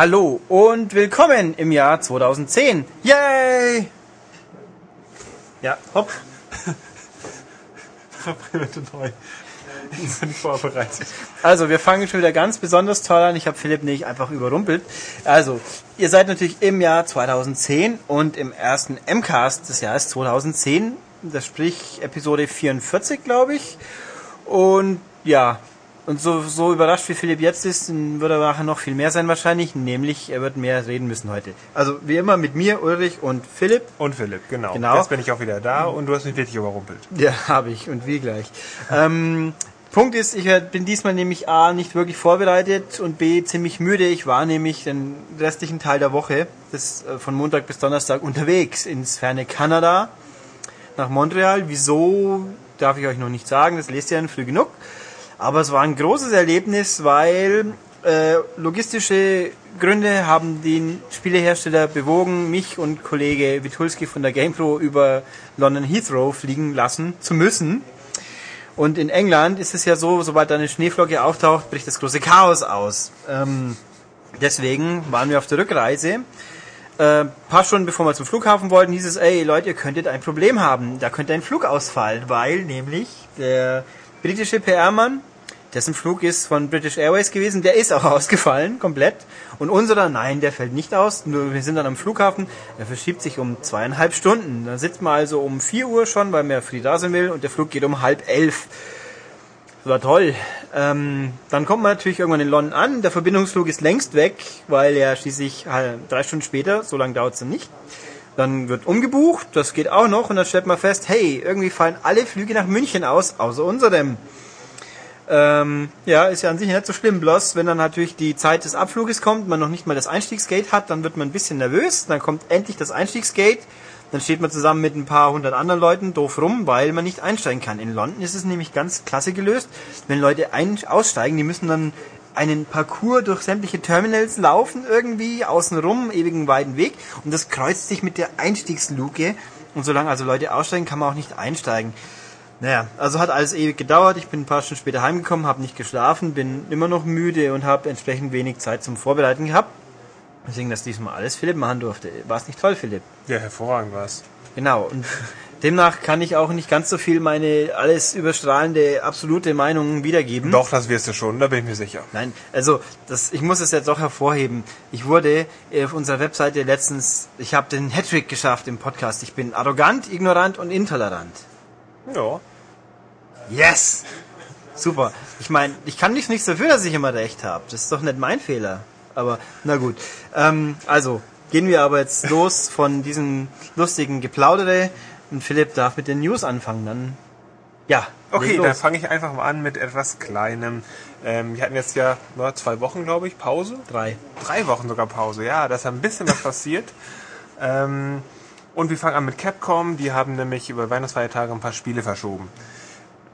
Hallo und willkommen im Jahr 2010. Yay! Ja, hopp. neu. Die sind vorbereitet. Also, wir fangen schon wieder ganz besonders toll an. Ich habe Philipp nicht einfach überrumpelt. Also, ihr seid natürlich im Jahr 2010 und im ersten MCAST des Jahres 2010. Das sprich Episode 44, glaube ich. Und ja, und so, so überrascht wie Philipp jetzt ist, wird er nachher noch viel mehr sein wahrscheinlich, nämlich er wird mehr reden müssen heute. Also wie immer mit mir, Ulrich und Philipp. Und Philipp, genau. Genau. Jetzt bin ich auch wieder da und du hast mich wirklich überrumpelt. Ja, habe ich und wie gleich. ähm, Punkt ist, ich bin diesmal nämlich A nicht wirklich vorbereitet und B ziemlich müde. Ich war nämlich den restlichen Teil der Woche, das äh, von Montag bis Donnerstag unterwegs ins ferne Kanada nach Montreal. Wieso darf ich euch noch nicht sagen, das lest ihr dann früh genug. Aber es war ein großes Erlebnis, weil äh, logistische Gründe haben den Spielehersteller bewogen, mich und Kollege Witulski von der GamePro über London Heathrow fliegen lassen zu müssen. Und in England ist es ja so, sobald eine Schneeflocke auftaucht, bricht das große Chaos aus. Ähm, deswegen waren wir auf der Rückreise. Äh, paar Stunden bevor wir zum Flughafen wollten, hieß es, ey Leute, ihr könntet ein Problem haben. Da könnte ein Flug ausfallen, weil nämlich der britische PR-Mann, dessen Flug ist von British Airways gewesen, der ist auch ausgefallen, komplett. Und unserer, nein, der fällt nicht aus. Nur wir sind dann am Flughafen, der verschiebt sich um zweieinhalb Stunden. Da sitzt man also um vier Uhr schon, weil man ja früh da sein will, und der Flug geht um halb elf. Das war toll. Ähm, dann kommt man natürlich irgendwann in London an. Der Verbindungsflug ist längst weg, weil er schließlich äh, drei Stunden später, so lange dauert es dann nicht. Dann wird umgebucht, das geht auch noch, und dann stellt man fest, hey, irgendwie fallen alle Flüge nach München aus, außer unserem. Ähm, ja, ist ja an sich nicht so schlimm, bloß wenn dann natürlich die Zeit des Abfluges kommt, man noch nicht mal das Einstiegsgate hat, dann wird man ein bisschen nervös, dann kommt endlich das Einstiegsgate, dann steht man zusammen mit ein paar hundert anderen Leuten doof rum, weil man nicht einsteigen kann. In London ist es nämlich ganz klasse gelöst, wenn Leute ein aussteigen, die müssen dann einen Parcours durch sämtliche Terminals laufen, irgendwie außenrum, ewigen weiten Weg, und das kreuzt sich mit der Einstiegsluke, und solange also Leute aussteigen, kann man auch nicht einsteigen. Naja, also hat alles ewig gedauert. Ich bin ein paar Stunden später heimgekommen, habe nicht geschlafen, bin immer noch müde und habe entsprechend wenig Zeit zum Vorbereiten gehabt. Deswegen, dass diesmal alles Philipp machen durfte. War es nicht toll, Philipp? Ja, hervorragend war's. Genau. Und demnach kann ich auch nicht ganz so viel meine alles überstrahlende absolute Meinung wiedergeben. Doch, das wirst du schon, da bin ich mir sicher. Nein, also das, ich muss es jetzt doch hervorheben. Ich wurde äh, auf unserer Webseite letztens, ich habe den Hattrick geschafft im Podcast. Ich bin arrogant, ignorant und intolerant. Ja. Yes! Super. Ich meine, ich kann nicht nichts dafür, dass ich immer recht habe. Das ist doch nicht mein Fehler. Aber na gut. Ähm, also gehen wir aber jetzt los von diesem lustigen Geplaudere und Philipp darf mit den News anfangen. Dann ja. Okay, dann fange ich einfach mal an mit etwas Kleinem. Ähm, wir hatten jetzt ja nur zwei Wochen, glaube ich, Pause. drei. Drei Wochen sogar Pause, ja, da ist ein bisschen was passiert. Ähm, und wir fangen an mit Capcom, die haben nämlich über Weihnachtsfeiertage ein paar Spiele verschoben.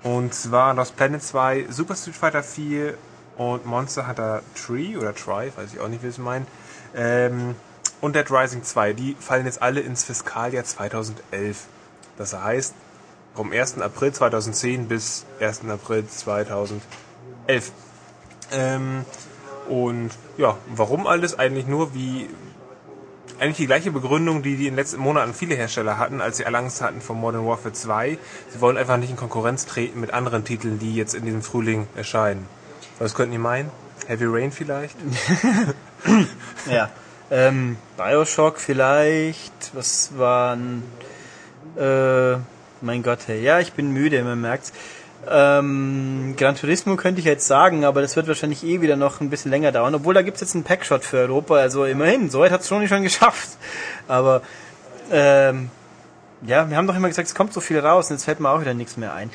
Und zwar Lost Planet 2, Super Street Fighter 4 und Monster Hunter Tree oder Try, weiß ich auch nicht, wie es meint. Ähm, und Dead Rising 2, die fallen jetzt alle ins Fiskaljahr 2011. Das heißt, vom 1. April 2010 bis 1. April 2011. Ähm, und ja, warum alles eigentlich nur wie eigentlich die gleiche Begründung, die die in den letzten Monaten viele Hersteller hatten, als sie alle Angst hatten vor Modern Warfare 2. Sie wollen einfach nicht in Konkurrenz treten mit anderen Titeln, die jetzt in diesem Frühling erscheinen. Was könnten die meinen? Heavy Rain vielleicht? Ja. Ähm, Bioshock vielleicht. Was waren. Äh, mein Gott, hey. Ja, ich bin müde, man merkt's. Ähm, Gran Turismo könnte ich jetzt sagen, aber das wird wahrscheinlich eh wieder noch ein bisschen länger dauern. Obwohl, da gibt's jetzt einen Packshot für Europa, also immerhin. Soweit hat's schon schon geschafft. Aber, ähm, ja, wir haben doch immer gesagt, es kommt so viel raus und jetzt fällt mir auch wieder nichts mehr ein.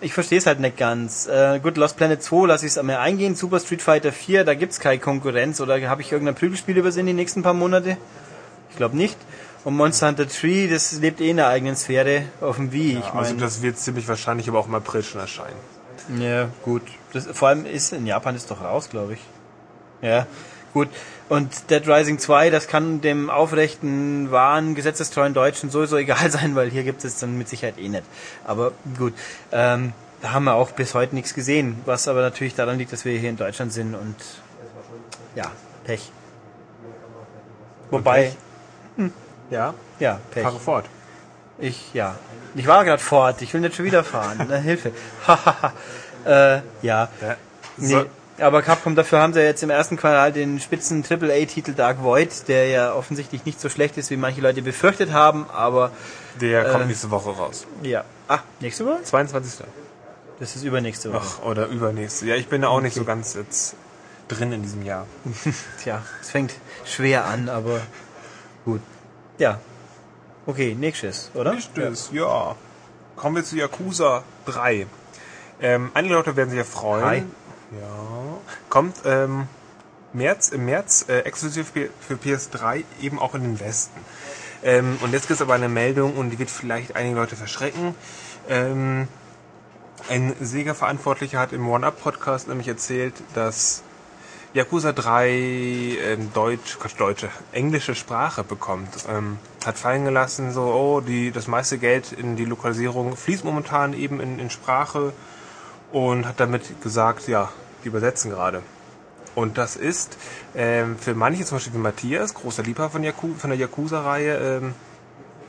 Ich verstehe es halt nicht ganz. Äh, gut, Lost Planet 2 lasse ich es mehr eingehen. Super Street Fighter 4, da gibt's keine Konkurrenz. Oder habe ich irgendein Prügelspiel übersehen die nächsten paar Monate? Ich glaube nicht. Und Monster Hunter Tree, das lebt eh in der eigenen Sphäre auf dem Wii. ich also meine, das wird ziemlich wahrscheinlich aber auch im April schon erscheinen. ja, gut. Das, vor allem ist in Japan ist doch raus, glaube ich. Ja, gut. Und Dead Rising 2, das kann dem aufrechten, wahren, gesetzestreuen Deutschen sowieso egal sein, weil hier gibt es dann mit Sicherheit eh nicht. Aber gut, ähm, da haben wir auch bis heute nichts gesehen, was aber natürlich daran liegt, dass wir hier in Deutschland sind und ja, Pech. Wobei, Ja, ja, Pech. fahre fort. Ich, ja. Ich war gerade fort, ich will nicht schon wieder fahren. Na, Hilfe. äh, ja. Ja. Nee, aber Capcom, dafür haben sie jetzt im ersten Quartal den spitzen AAA-Titel Dark Void, der ja offensichtlich nicht so schlecht ist, wie manche Leute befürchtet haben, aber Der kommt Äh. nächste Woche raus. ja. Ah, nächste Woche? 22. Das ist übernächste Woche. Ach, oder übernächste. Ja, ich bin da auch nicht so ganz jetzt drin in diesem Jahr. Tja, es fängt schwer an, aber gut. Ja. Okay, nächstes, oder? Nächstes, ja. Kommen wir zu Yakuza 3. Ähm, einige Leute werden sich ja freuen. Drei? Ja. Kommt ähm, März, im März äh, exklusiv für für PS3 eben auch in den Westen. Ähm, und jetzt gibt es aber eine Meldung und die wird vielleicht einige Leute verschrecken. Ähm, ein Sega-Verantwortlicher hat im One-Up-Podcast nämlich erzählt, dass Yakuza 3 ähm, Deutsch, Quatsch, deutsche, englische Sprache bekommt. Ähm, hat fallen gelassen, so, oh, die, das meiste Geld in die Lokalisierung fließt momentan eben in, in Sprache und hat damit gesagt, ja, die übersetzen gerade. Und das ist ähm, für manche, zum Beispiel wie Matthias, großer Liebhaber von, Yaku von der Yakuza-Reihe, ähm,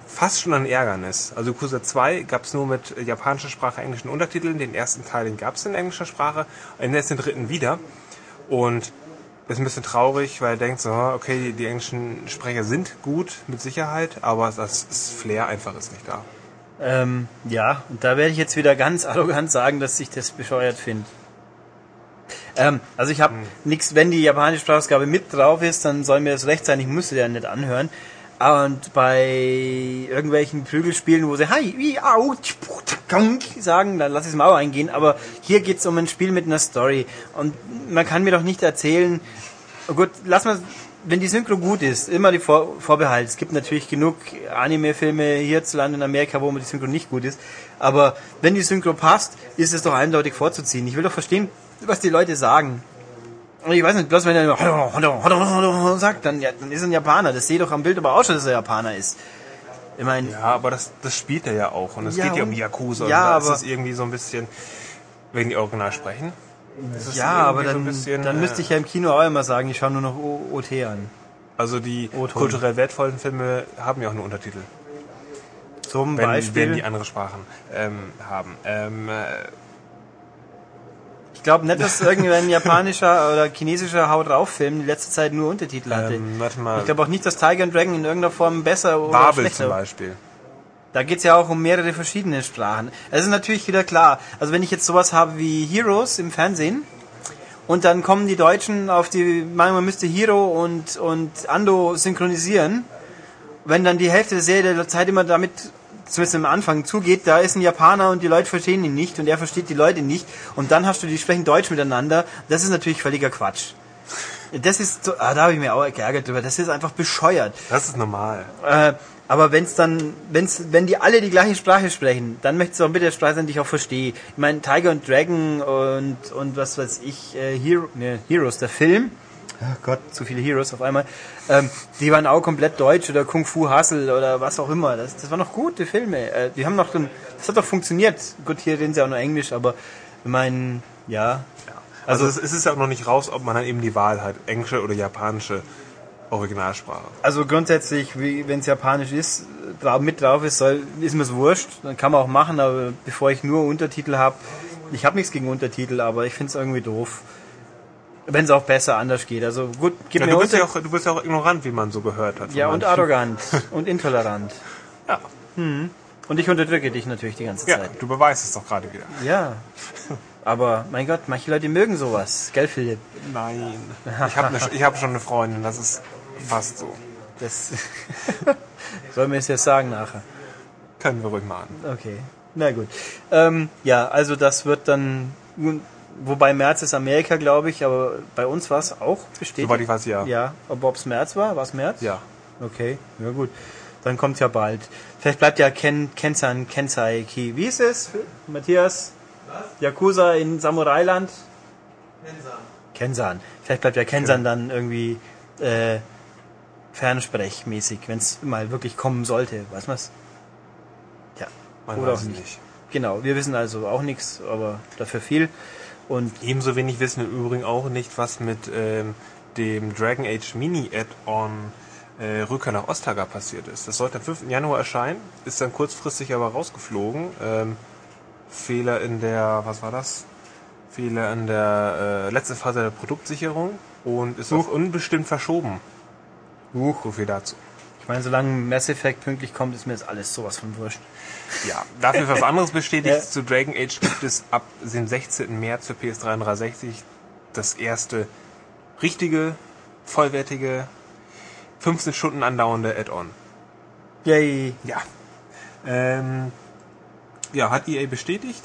fast schon ein Ärgernis. Also Yakuza 2 gab es nur mit japanischer Sprache, englischen Untertiteln. Den ersten Teil, den gab es in englischer Sprache. Und jetzt den dritten wieder. Und ist ein bisschen traurig, weil er denkt so, okay, die, die englischen Sprecher sind gut, mit Sicherheit, aber das, das Flair einfach ist nicht da. Ähm, ja, und da werde ich jetzt wieder ganz arrogant sagen, dass ich das bescheuert finde. Ähm, also ich habe Hm. nichts, wenn die japanische Sprachausgabe mit drauf ist, dann soll mir das recht sein, ich müsste ja nicht anhören. Und bei irgendwelchen Prügelspielen, wo sie Hi, wie, au, sagen, dann lass ich es mal eingehen. Aber hier geht's um ein Spiel mit einer Story. Und man kann mir doch nicht erzählen, oh gut, lass mal, wenn die Synchro gut ist, immer die Vor Vorbehalt. Es gibt natürlich genug Anime-Filme hierzulande in Amerika, wo die Synchro nicht gut ist. Aber wenn die Synchro passt, ist es doch eindeutig vorzuziehen. Ich will doch verstehen, was die Leute sagen. Ich weiß nicht, bloß wenn er sagt, dann, ja, dann ist er ein Japaner. Das sehe ich doch am Bild aber auch schon, dass er Japaner ist. Ich meine, Ja, aber das, das spielt er ja auch. Und es Ja, geht ja um Yakuza. ja, und da aber- ist es irgendwie so ein bisschen, wenn die Original sprechen. ja, aber so dann, ein bisschen, dann müsste ich ja im Kino auch immer sagen, ich schaue nur noch O- OT an. Also die kulturell wertvollen Filme haben ja auch nur Untertitel. Zum Wenn, Beispiel. wenn die andere Sprachen ähm, haben. Ähm, äh, glaube nicht, dass irgendein japanischer oder chinesischer Haut drauf Film die letzte Zeit nur Untertitel hatte. ähm, warte mal. ich glaube auch nicht, dass Tiger and Dragon in irgendeiner Form besser oder Babel schlechter zum Beispiel. Da geht's ja auch um mehrere verschiedene Sprachen. Es ist natürlich wieder klar. Also wenn ich jetzt sowas habe wie Heroes im Fernsehen und dann kommen die Deutschen auf die, man müsste Hero und, und Ando synchronisieren, wenn dann die Hälfte der Serie der Zeit immer damit, zumindest am Anfang, zugeht, da ist ein Japaner und die Leute verstehen ihn nicht und er versteht die Leute nicht und dann hast du, die sprechen Deutsch miteinander, das ist natürlich völliger Quatsch. Das ist so, ah, da habe ich mir auch geärgert drüber. Das ist einfach bescheuert. Das ist normal. Äh, aber wenn's dann, wenn's, wenn die alle die gleiche Sprache sprechen, dann möchte es auch bitte Sprache sein, die ich auch verstehe. Ich meine, Tiger und Dragon und, und was weiß ich, äh, Hero, ne, Heroes, der Film, oh Gott, zu viele Heroes auf einmal, ähm, die waren auch komplett deutsch oder Kung Fu Hustle oder was auch immer. Das, das waren noch gute Filme. Äh, die haben noch, dann- das hat doch funktioniert. Gut, hier reden sie auch nur Englisch, aber ich meine, ja. Also, es es ist ja auch noch nicht raus, ob man dann eben die Wahl hat, englische oder japanische Originalsprache. Also grundsätzlich, wenn es japanisch ist, mit drauf ist, soll, ist mir's wurscht. Dann kann man auch machen, aber bevor ich nur Untertitel habe, ich habe nichts gegen Untertitel, aber ich finde es irgendwie doof. Wenn es auch besser anders geht. Also gut, gib Ja, mir du, bist ja auch, du bist ja auch ignorant, wie man so gehört hat. ja und manchen. arrogant und intolerant. Ja. Und ich unterdrücke dich natürlich die ganze ja, Zeit. du beweist es doch gerade wieder. Ja. Aber mein Gott, manche Leute mögen sowas. Gell, Philipp? Nein. Ich habe ich hab schon eine Freundin, das ist fast so. Das soll mir es jetzt sagen nachher. Können wir ruhig machen. Okay, na gut. Ähm, ja, also das wird dann, wobei März ist Amerika, glaube ich, aber bei uns war es auch bestätigt. Soweit ich weiß, ja. Ja, aber ob es März war, war es März? Ja. Okay, ja gut. Dann kommt ja bald. Vielleicht bleibt ja Ken, Kensan, Kensai Ki. Wie ist es, Matthias? Was? Yakuza in Samurailand? Kensan. Kensan. Vielleicht bleibt ja Kensan dann irgendwie äh, fernsprechmäßig, wenn es mal wirklich kommen sollte. Weiß man's? Ja. Man Oder weiß auch nicht. nicht. Genau, wir wissen also auch nichts, aber dafür viel. Und Ebenso wenig wissen wir im Übrigen auch nicht, was mit ähm, dem Dragon Age Mini Add-on äh, Rückkehr nach Ostaga passiert ist. Das sollte am 5. Januar erscheinen, ist dann kurzfristig aber rausgeflogen. Ähm, Fehler in der, was war das? Fehler in der äh, letzten Phase der Produktsicherung und ist auf unbestimmt verschoben. Huch. So viel dazu. Ich meine, solange Mass Effect pünktlich kommt, ist mir das alles sowas von wurscht. Ja, dafür was anderes bestätigt. Ja. Zu Dragon Age gibt es ab dem 16. März für PS3 und 360 das erste richtige, vollwertige, 15 Stunden andauernde Add-on. Yay. Ja. Ähm, ja, hat EA bestätigt.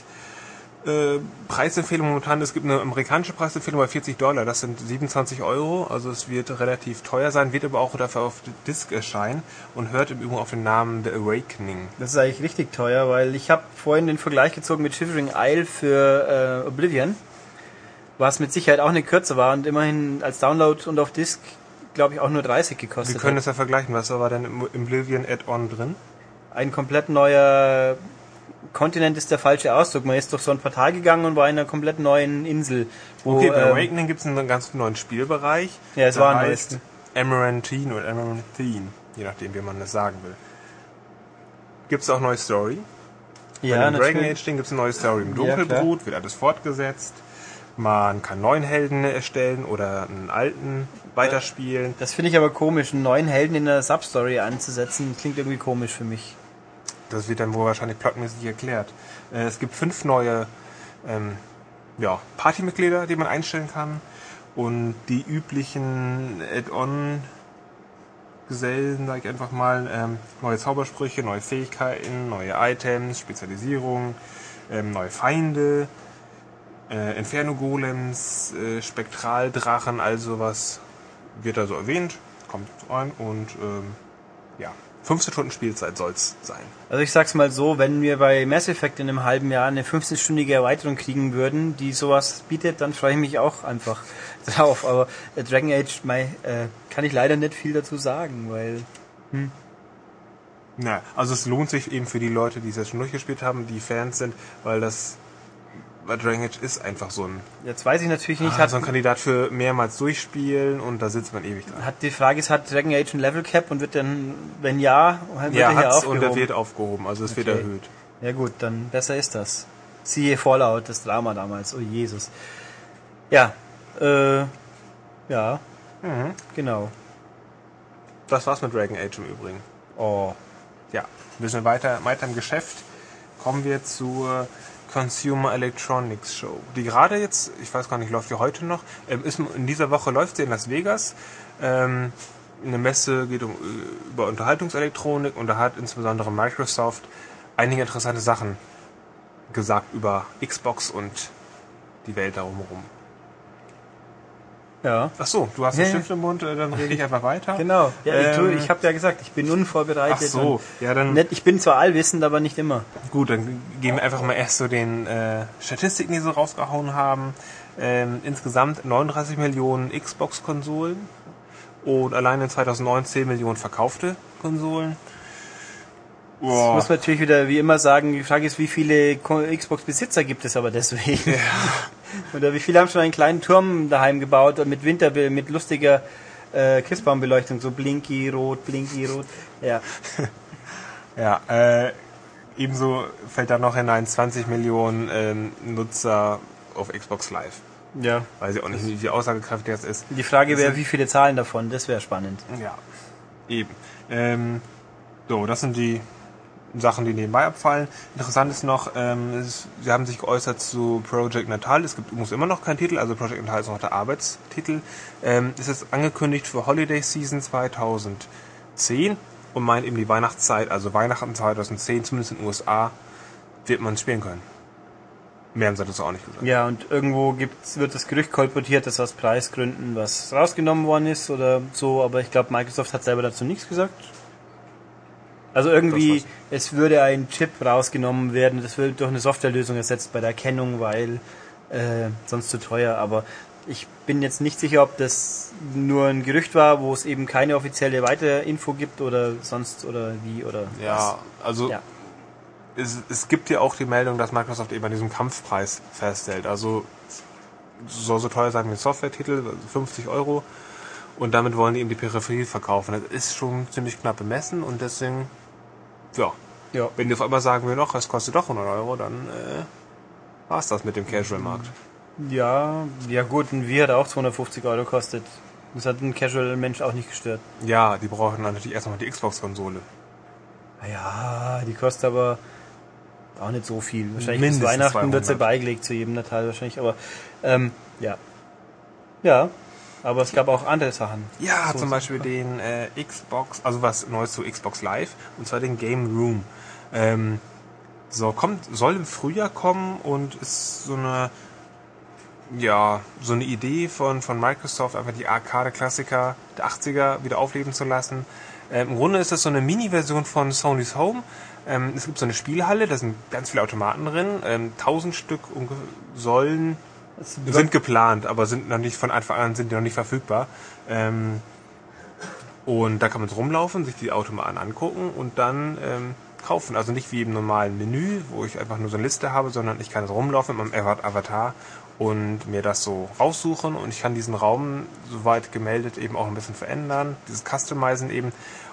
Äh, Preisempfehlung momentan, es gibt eine amerikanische Preisempfehlung bei 40 Dollar, das sind 27 Euro, also es wird relativ teuer sein, wird aber auch dafür auf Disc erscheinen und hört im Übrigen auf den Namen The Awakening. Das ist eigentlich richtig teuer, weil ich habe vorhin den Vergleich gezogen mit Shivering Isle für äh, Oblivion, was mit Sicherheit auch eine kürzer war und immerhin als Download und auf Disc, glaube ich, auch nur 30 gekostet Wir können hat. das ja vergleichen, was war denn im Oblivion Add-on drin? Ein komplett neuer Kontinent ist der falsche Ausdruck. Man ist durch so ein Portal gegangen und war in einer komplett neuen Insel. Wo, Okay, bei ähm, Awakening gibt es einen ganz neuen Spielbereich. Ja, es Der war ein heißt Amaranthine oder Amaranthine, je nachdem, wie man das sagen will. Gibt es auch neue Story? ja, Bei dem Dragon natürlich. Age Ding gibt es eine neue Story. Im Ja, Dunkelbrut wird alles fortgesetzt. Man kann neuen Helden erstellen oder einen alten weiterspielen. Das finde ich aber komisch, einen neuen Helden in einer Substory einzusetzen, klingt irgendwie komisch für mich. Das wird dann wohl wahrscheinlich plotmäßig erklärt. Äh, Es gibt fünf neue ähm, ja, Partymitglieder, die man einstellen kann. Und die üblichen Add-on-Gesellen, sag ich einfach mal, ähm, neue Zaubersprüche, neue Fähigkeiten, neue Items, Spezialisierung, ähm, neue Feinde, äh, Inferno-Golems, äh, Spektraldrachen, all sowas wird da so erwähnt, kommt rein und ähm, ja, 15 Stunden Spielzeit soll's sein. Also ich sag's mal so, wenn wir bei Mass Effect in einem halben Jahr eine 15-stündige Erweiterung kriegen würden, die sowas bietet, dann freue ich mich auch einfach drauf. Aber äh, Dragon Age, mei, äh, kann ich leider nicht viel dazu sagen, weil Ja, also es lohnt sich eben für die Leute, die es jetzt schon durchgespielt haben, die Fans sind, weil das weil Dragon Age ist einfach so ein, jetzt weiß ich natürlich nicht, ah, hat, so ein Kandidat für mehrmals durchspielen und da sitzt man ewig dran. hat die Frage ist, hat Dragon Age ein Level Cap und wird dann, wenn ja, wird Ja, er hier hat's und aufgehoben? er wird aufgehoben, also es wird Okay. erhöht. Ja gut, dann besser ist das. Siehe Fallout, das Drama damals. Oh Jesus. Ja, äh, ja, Mhm. genau. Das war's mit Dragon Age im Übrigen. Oh, Ja, wir sind weiter, weiter im Geschäft. Kommen wir zur Consumer Electronics Show, die gerade jetzt, ich weiß gar nicht, läuft die heute noch, ähm, ist, in dieser Woche läuft sie in Las Vegas. Ähm, eine Messe geht um, äh, über Unterhaltungselektronik und da hat insbesondere Microsoft einige interessante Sachen gesagt über Xbox und die Welt darum herum. Ja. Ach so, du hast einen ja. Stift im Mund, äh, dann rede ich einfach weiter. Genau. Ja, ich, Ähm, ich habe ja gesagt, ich bin unvorbereitet. Ach so, ja dann Nicht, ich bin zwar allwissend, aber nicht immer. Gut, dann gehen wir einfach mal erst zu den äh, Statistiken, die sie rausgehauen haben. Ähm, insgesamt 39 Millionen Xbox-Konsolen und allein in 2009 10 Millionen verkaufte Konsolen. Das muss man natürlich wieder wie immer sagen, die Frage ist, wie viele Xbox-Besitzer gibt es aber deswegen? Oder wie viele haben schon einen kleinen Turm daheim gebaut mit Winter, mit lustiger äh, Christbaumbeleuchtung, so blinky rot, blinky rot. Ja. Ja, äh, ebenso fällt da noch hinein 20 Millionen ähm, Nutzer auf Xbox Live. ja. Weiß ich auch nicht, wie aussagekräftig das ist. Die Frage wäre, wie viele zahlen davon? Das wäre spannend. Ja, eben. Ähm, so, das sind die Sachen, die nebenbei abfallen. Interessant ist noch, ähm, es, sie haben sich geäußert zu Project Natal. Es gibt übrigens immer noch keinen Titel, also Project Natal ist noch der Arbeitstitel. Ähm, es ist angekündigt für Holiday Season 2010 und meint eben die Weihnachtszeit, also Weihnachten 2010, zumindest in den USA, wird man spielen können. Mehr haben sie dazu auch nicht gesagt. Ja, und irgendwo gibt's, wird das Gerücht kolportiert, dass aus Preisgründen was rausgenommen worden ist oder so, aber ich glaube, Microsoft hat selber dazu nichts gesagt. Also irgendwie, es würde ein Chip rausgenommen werden, das wird durch eine Softwarelösung ersetzt bei der Erkennung, weil äh, sonst zu teuer, aber ich bin jetzt nicht sicher, ob das nur ein Gerücht war, wo es eben keine offizielle Weiterinfo gibt oder sonst oder wie oder Ja, also Ja. Es, es gibt ja auch die Meldung, dass Microsoft eben an diesem Kampfpreis festhält. Also soll so teuer sein wie ein Software-Titel, also 50 Euro. Und damit wollen die eben die Peripherie verkaufen. Das ist schon ziemlich knapp bemessen und deswegen, ja. Ja. Wenn die auf einmal sagen wir noch, es kostet doch 100 Euro, dann äh, war's das mit dem Casual-Markt. Ja, ja gut, ein Wii hat auch 250 Euro gekostet. Das hat ein Casual-Mensch auch nicht gestört. Ja, die brauchen dann natürlich erstmal die Xbox-Konsole. Ja, die kostet aber auch nicht so viel. Wahrscheinlich Mindestens bis Weihnachten wird sie 200. beigelegt zu jedem Teil wahrscheinlich, aber ähm, ja. Ja, aber es gab auch andere Sachen. Ja, So zum Beispiel den äh, Xbox, also was Neues zu Xbox Live, und zwar den Game Room. Ähm, so, kommt, soll im Frühjahr kommen und ist so eine, ja, so eine Idee von, von Microsoft, einfach die Arcade-Klassiker der 80er wieder aufleben zu lassen. Ähm, Im Grunde ist das so eine Mini-Version von Sony's Home. Ähm, es gibt so eine Spielhalle, da sind ganz viele Automaten drin. Ähm, 1000 Stück sollen sind geplant, aber sind noch nicht von Anfang an sind die noch nicht verfügbar. Ähm, und da kann man so rumlaufen, sich die Automaten angucken und dann ähm, kaufen. Also nicht wie im normalen Menü, wo ich einfach nur so eine Liste habe, sondern ich kann so rumlaufen mit meinem Ava- Avatar und mir das so raussuchen und ich kann diesen Raum, soweit gemeldet, eben auch ein bisschen verändern. Dieses Customizen eben,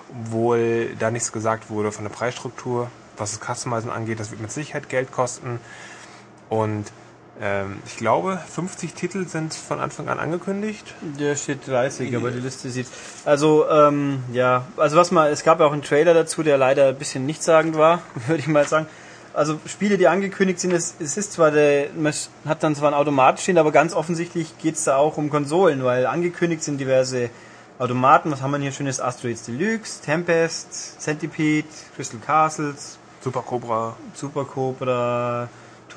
obwohl da nichts gesagt wurde von der Preisstruktur, was das Customizen angeht, das wird mit Sicherheit Geld kosten. Und ähm, ich glaube, 50 Titel sind von Anfang an angekündigt. Der steht 30, aber die Liste sieht. Also, ähm, ja, also was mal, es gab ja auch einen Trailer dazu, der leider ein bisschen nichtssagend war, würde ich mal sagen. Also Spiele, die angekündigt sind, es, es ist zwar der, man hat dann zwar ein Automat stehen, aber ganz offensichtlich geht's da auch um Konsolen, weil angekündigt sind diverse Automaten. Was haben wir hier schönes? Asteroids Deluxe, Tempest, Centipede, Crystal Castles, Super Cobra. Super Cobra,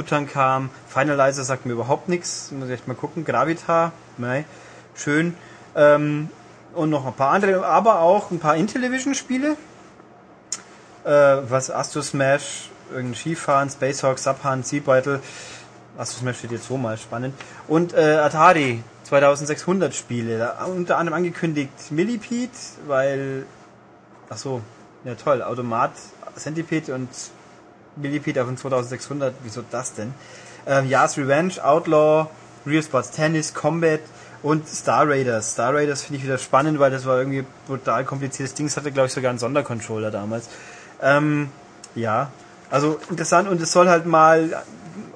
Tutankam, Finalizer sagt mir überhaupt nichts, muss ich mal gucken, Gravitar, nein, schön. Ähm, und noch ein paar andere, aber auch ein paar Intellivision-Spiele. Äh, was Astro Smash, irgendein Skifahren, Spacehawk, Subhunt, Sea Battle. Astro Smash steht jetzt so mal spannend. Und äh, Atari 2600 Spiele, unter anderem angekündigt Millipede, weil, ach so, ja toll, Automat, Centipede und Millipede auf den 2600, wieso das denn? Ähm, Yas Revenge, Outlaw, Real Sports Tennis, Combat und Star Raiders. Star Raiders finde ich wieder spannend, weil das war irgendwie brutal kompliziertes Ding. Es hatte, glaube ich, sogar einen Sondercontroller damals. Ähm, ja, also interessant und es soll halt mal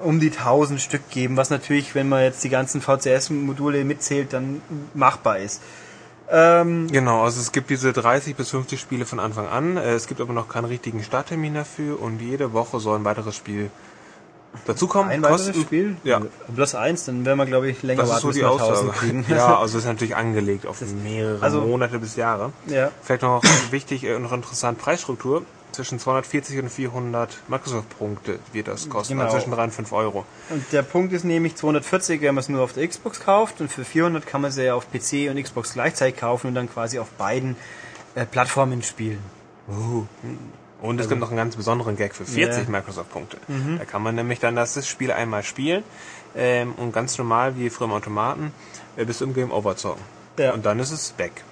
um die 1000 Stück geben, was natürlich, wenn man jetzt die ganzen VCS-Module mitzählt, dann machbar ist. Ähm, Genau, also es gibt diese 30 bis 50 Spiele von Anfang an. Äh, Es gibt aber noch keinen richtigen Starttermin dafür und jede Woche soll ein weiteres Spiel dazukommen. ein weiteres Kosten- Spiel? Ja. Bloß eins, dann werden wir, glaube ich, länger Das ist warten, so bis die wir 1000 Aussage. kriegen. Ja, also ist natürlich angelegt auf mehrere also- Monate bis Jahre. ja. Vielleicht noch wichtig, äh, noch interessant, Preisstruktur. Zwischen 240 und 400 Microsoft-Punkte wird das kosten. Genau. Also zwischen 3 und 5 Euro. Und der Punkt ist nämlich 240, wenn man es nur auf der Xbox kauft und für 400 kann man sie ja auf PC und Xbox gleichzeitig kaufen und dann quasi auf beiden äh, Plattformen spielen. Und es gibt noch einen ganz besonderen Gag für 40 Ja. Microsoft-Punkte. Da kann man nämlich dann das, Spiel einmal spielen ähm, und ganz normal wie früher im Automaten äh, bis im Game Over zocken. Ja. Und dann ist es weg.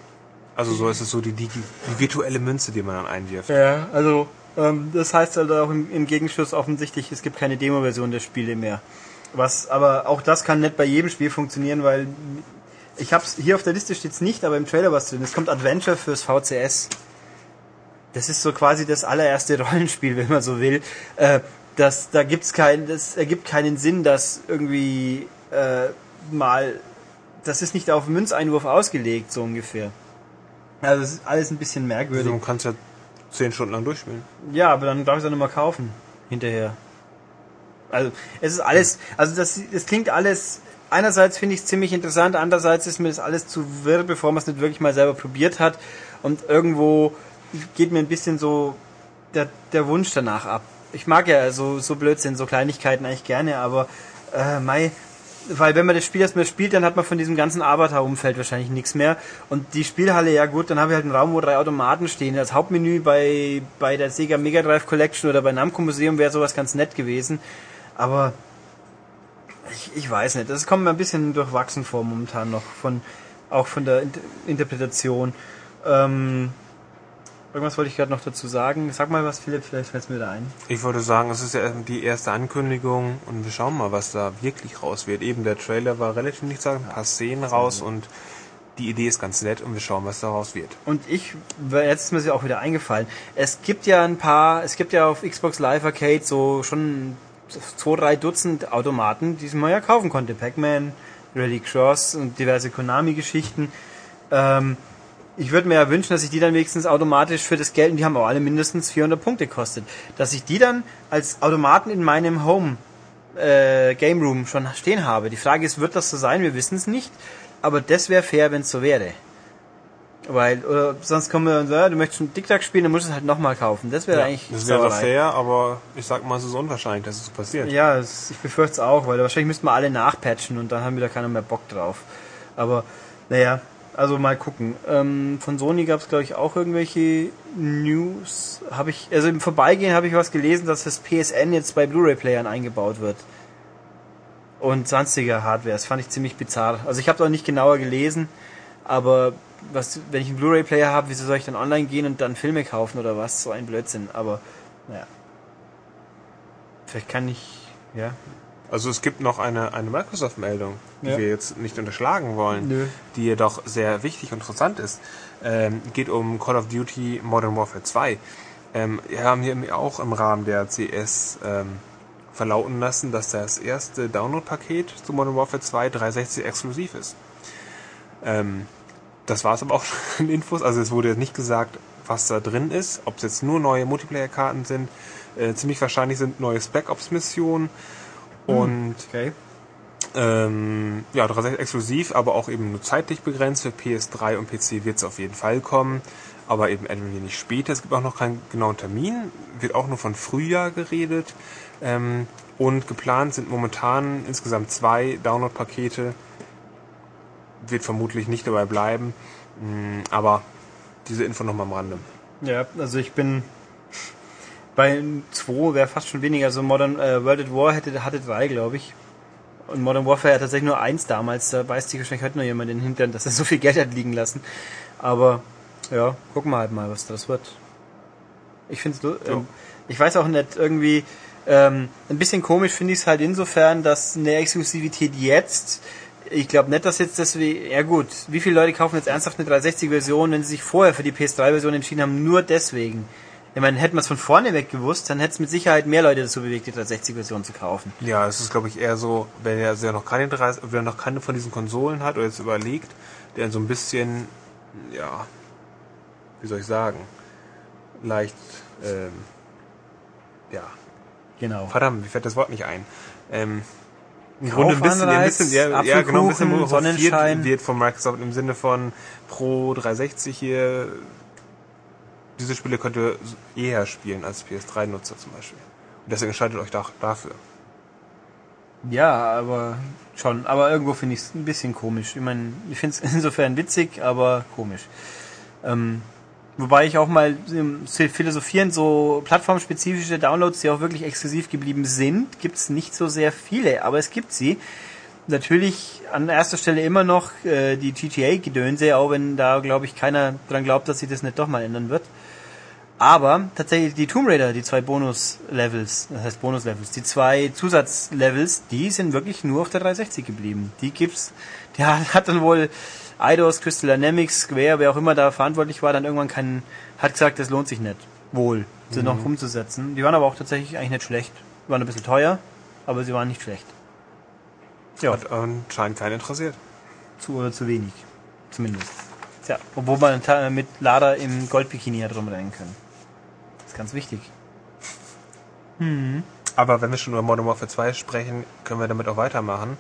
Also so ist es so die, die, die virtuelle Münze, die man dann einwirft. Ja, also ähm, das heißt halt auch im, im Gegenschluss offensichtlich, es gibt keine Demo-Version der Spiele mehr. Was, aber auch das kann nicht bei jedem Spiel funktionieren, weil ich hab's hier auf der Liste steht's nicht, aber im Trailer was drin. Es kommt Adventure fürs VCS. Das ist so quasi das allererste Rollenspiel, wenn man so will. Äh, das, da gibt's kein, das ergibt keinen Sinn, dass irgendwie äh, mal, das ist nicht auf Münzeinwurf ausgelegt, so ungefähr. Also das ist alles ein bisschen merkwürdig. Also du kannst ja 10 Stunden lang durchspielen. Ja, aber dann darf ich es nicht mehr kaufen. Hinterher. Also, es ist alles, also das, das klingt alles, einerseits finde ich es ziemlich interessant, andererseits ist mir das alles zu wirr, bevor man es nicht wirklich mal selber probiert hat. Und irgendwo geht mir ein bisschen so der, der Wunsch danach ab. Ich mag ja so, so Blödsinn, so Kleinigkeiten eigentlich gerne, aber, äh, Mai, weil wenn man das Spiel erstmal spielt, dann hat man von diesem ganzen Avatar-Umfeld wahrscheinlich nichts mehr. Und die Spielhalle, ja gut, dann habe ich halt einen Raum, wo drei Automaten stehen. Das Hauptmenü bei, bei der Sega Mega Drive Collection oder bei Namco Museum wäre sowas ganz nett gewesen. Aber ich, ich weiß nicht, das kommt mir ein bisschen durchwachsen vor momentan noch, von, auch von der Inter Interpretation. Ähm, irgendwas wollte ich gerade noch dazu sagen. Sag mal was, Philipp, vielleicht fällt es mir da ein. Ich würde sagen, es ist ja die erste Ankündigung und wir schauen mal, was da wirklich raus wird. Eben der Trailer war relativ nichts sagen, ein paar Szenen raus und die Idee ist ganz nett und wir schauen, was daraus wird. Und ich, jetzt ist mir sie auch wieder eingefallen. Es gibt ja ein paar, es gibt ja auf Xbox Live Arcade so schon zwei, drei Dutzend Automaten, die man ja kaufen konnte. Pac-Man, Rally Cross und diverse Konami-Geschichten. Ähm, ich würde mir ja wünschen, dass ich die dann wenigstens automatisch für das Geld, und die haben auch alle mindestens 400 Punkte gekostet, dass ich die dann als Automaten in meinem Home äh, Game Room schon stehen habe. Die Frage ist, wird das so sein? Wir wissen es nicht. Aber das wäre fair, wenn es so wäre. Weil, oder sonst kommen wir und sagen, du möchtest einen TikTok spielen, dann musst du es halt nochmal kaufen. Das wäre Ja, eigentlich das wäre fair, aber ich sag mal, es ist unwahrscheinlich, dass es so passiert. Ja, es, ich befürchte es auch, weil wahrscheinlich müssten wir alle nachpatchen und dann haben wieder keiner mehr Bock drauf. Aber, naja, also mal gucken. Ähm, von Sony gab es, glaube ich, auch irgendwelche News. Habe ich, also im Vorbeigehen habe ich was gelesen, dass das PSN jetzt bei Blu-ray-Playern eingebaut wird. Und sonstiger Hardware. Das fand ich ziemlich bizarr. Also ich habe es auch nicht genauer gelesen, aber was, wenn ich einen Blu-ray-Player habe, wieso soll ich dann online gehen und dann Filme kaufen oder was? So ein Blödsinn. Aber, naja. Vielleicht kann ich, ja, Also es gibt noch eine, eine Microsoft-Meldung, die Ja. wir jetzt nicht unterschlagen wollen, Nö. die jedoch sehr wichtig und interessant ist. Ähm, geht um Call of Duty Modern Warfare 2. Ähm, wir haben hier auch im Rahmen der CS ähm, verlauten lassen, dass das erste Download-Paket zu Modern Warfare 2 360 exklusiv ist. Ähm, das war es aber auch schon in Infos. Also es wurde jetzt nicht gesagt, was da drin ist, ob es jetzt nur neue Multiplayer-Karten sind. Äh, ziemlich wahrscheinlich sind neue Spec Ops-Missionen und okay. ähm, ja, 360 exklusiv, aber auch eben nur zeitlich begrenzt. Für PS3 und PC wird es auf jeden Fall kommen, aber eben ein wenig später. Es gibt auch noch keinen genauen Termin, wird auch nur von Frühjahr geredet. Ähm, und geplant sind momentan insgesamt zwei Download-Pakete. Wird vermutlich nicht dabei bleiben, mh, aber diese Info nochmal am Rande. Ja, also ich bin bei 2 wäre fast schon weniger. Also Modern äh, World at War hätte, hatte drei, glaube ich. Und Modern Warfare hat tatsächlich nur eins damals. Da beißt sich wahrscheinlich heute noch jemand in den Hintern, dass er so viel Geld hat liegen lassen. Aber ja, gucken wir halt mal, was das wird. Ich finde es, Ja. ähm, ich weiß auch nicht, irgendwie ähm, ein bisschen komisch finde ich es halt insofern, dass eine Exklusivität jetzt ich glaube nicht, dass jetzt das wie, ja gut, wie viele Leute kaufen jetzt ernsthaft eine 360-Version, wenn sie sich vorher für die PS3-Version entschieden haben, nur deswegen. Ich meine, hätten wir es von vorne weg gewusst, dann hätte es mit Sicherheit mehr Leute dazu bewegt, die 360-Version zu kaufen. Ja, es ist, glaube ich, eher so, wenn er sehr noch keine 30, wenn er noch keine von diesen Konsolen hat oder jetzt überlegt, der so ein bisschen, ja, wie soll ich sagen, leicht, ähm, ja, Genau. verdammt, mir fällt das Wort nicht ein. Ähm, im Grunde ein bisschen, ja, ein bisschen, ja, ja, genau, ein bisschen wird von Microsoft im Sinne von Pro 360 hier. Diese Spiele könnt ihr eher spielen als PS3-Nutzer zum Beispiel. Und deswegen entscheidet euch da, dafür. Ja, aber schon. Aber irgendwo finde ich es ein bisschen komisch. Ich meine, ich finde es insofern witzig, aber komisch. Ähm, wobei ich auch mal ähm, philosophieren, so plattformspezifische Downloads, die auch wirklich exklusiv geblieben sind, gibt es nicht so sehr viele, aber es gibt sie. Natürlich an erster Stelle immer noch äh, die GTA-Gedönse, auch wenn da, glaube ich, keiner dran glaubt, dass sich das nicht doch mal ändern wird. Aber tatsächlich die Tomb Raider, die zwei Bonus-Levels, das heißt Bonus-Levels, die zwei Zusatzlevels, die sind wirklich nur auf der 360 geblieben. Die gibt's, der hat dann wohl Eidos, Crystal Dynamics, Square, wer auch immer da verantwortlich war, dann irgendwann keinen, hat gesagt, das lohnt sich nicht. Wohl, sie noch umzusetzen. Die waren aber auch tatsächlich eigentlich nicht schlecht. Waren ein bisschen teuer, aber sie waren nicht schlecht. Ja, Hat anscheinend keinen interessiert. zu oder zu wenig. Zumindest. Tja, obwohl man mit Lada im Goldbikini ja drum rennen können. Ist ganz wichtig. Aber wenn wir schon über Modern Warfare 2 sprechen, können wir damit auch weitermachen.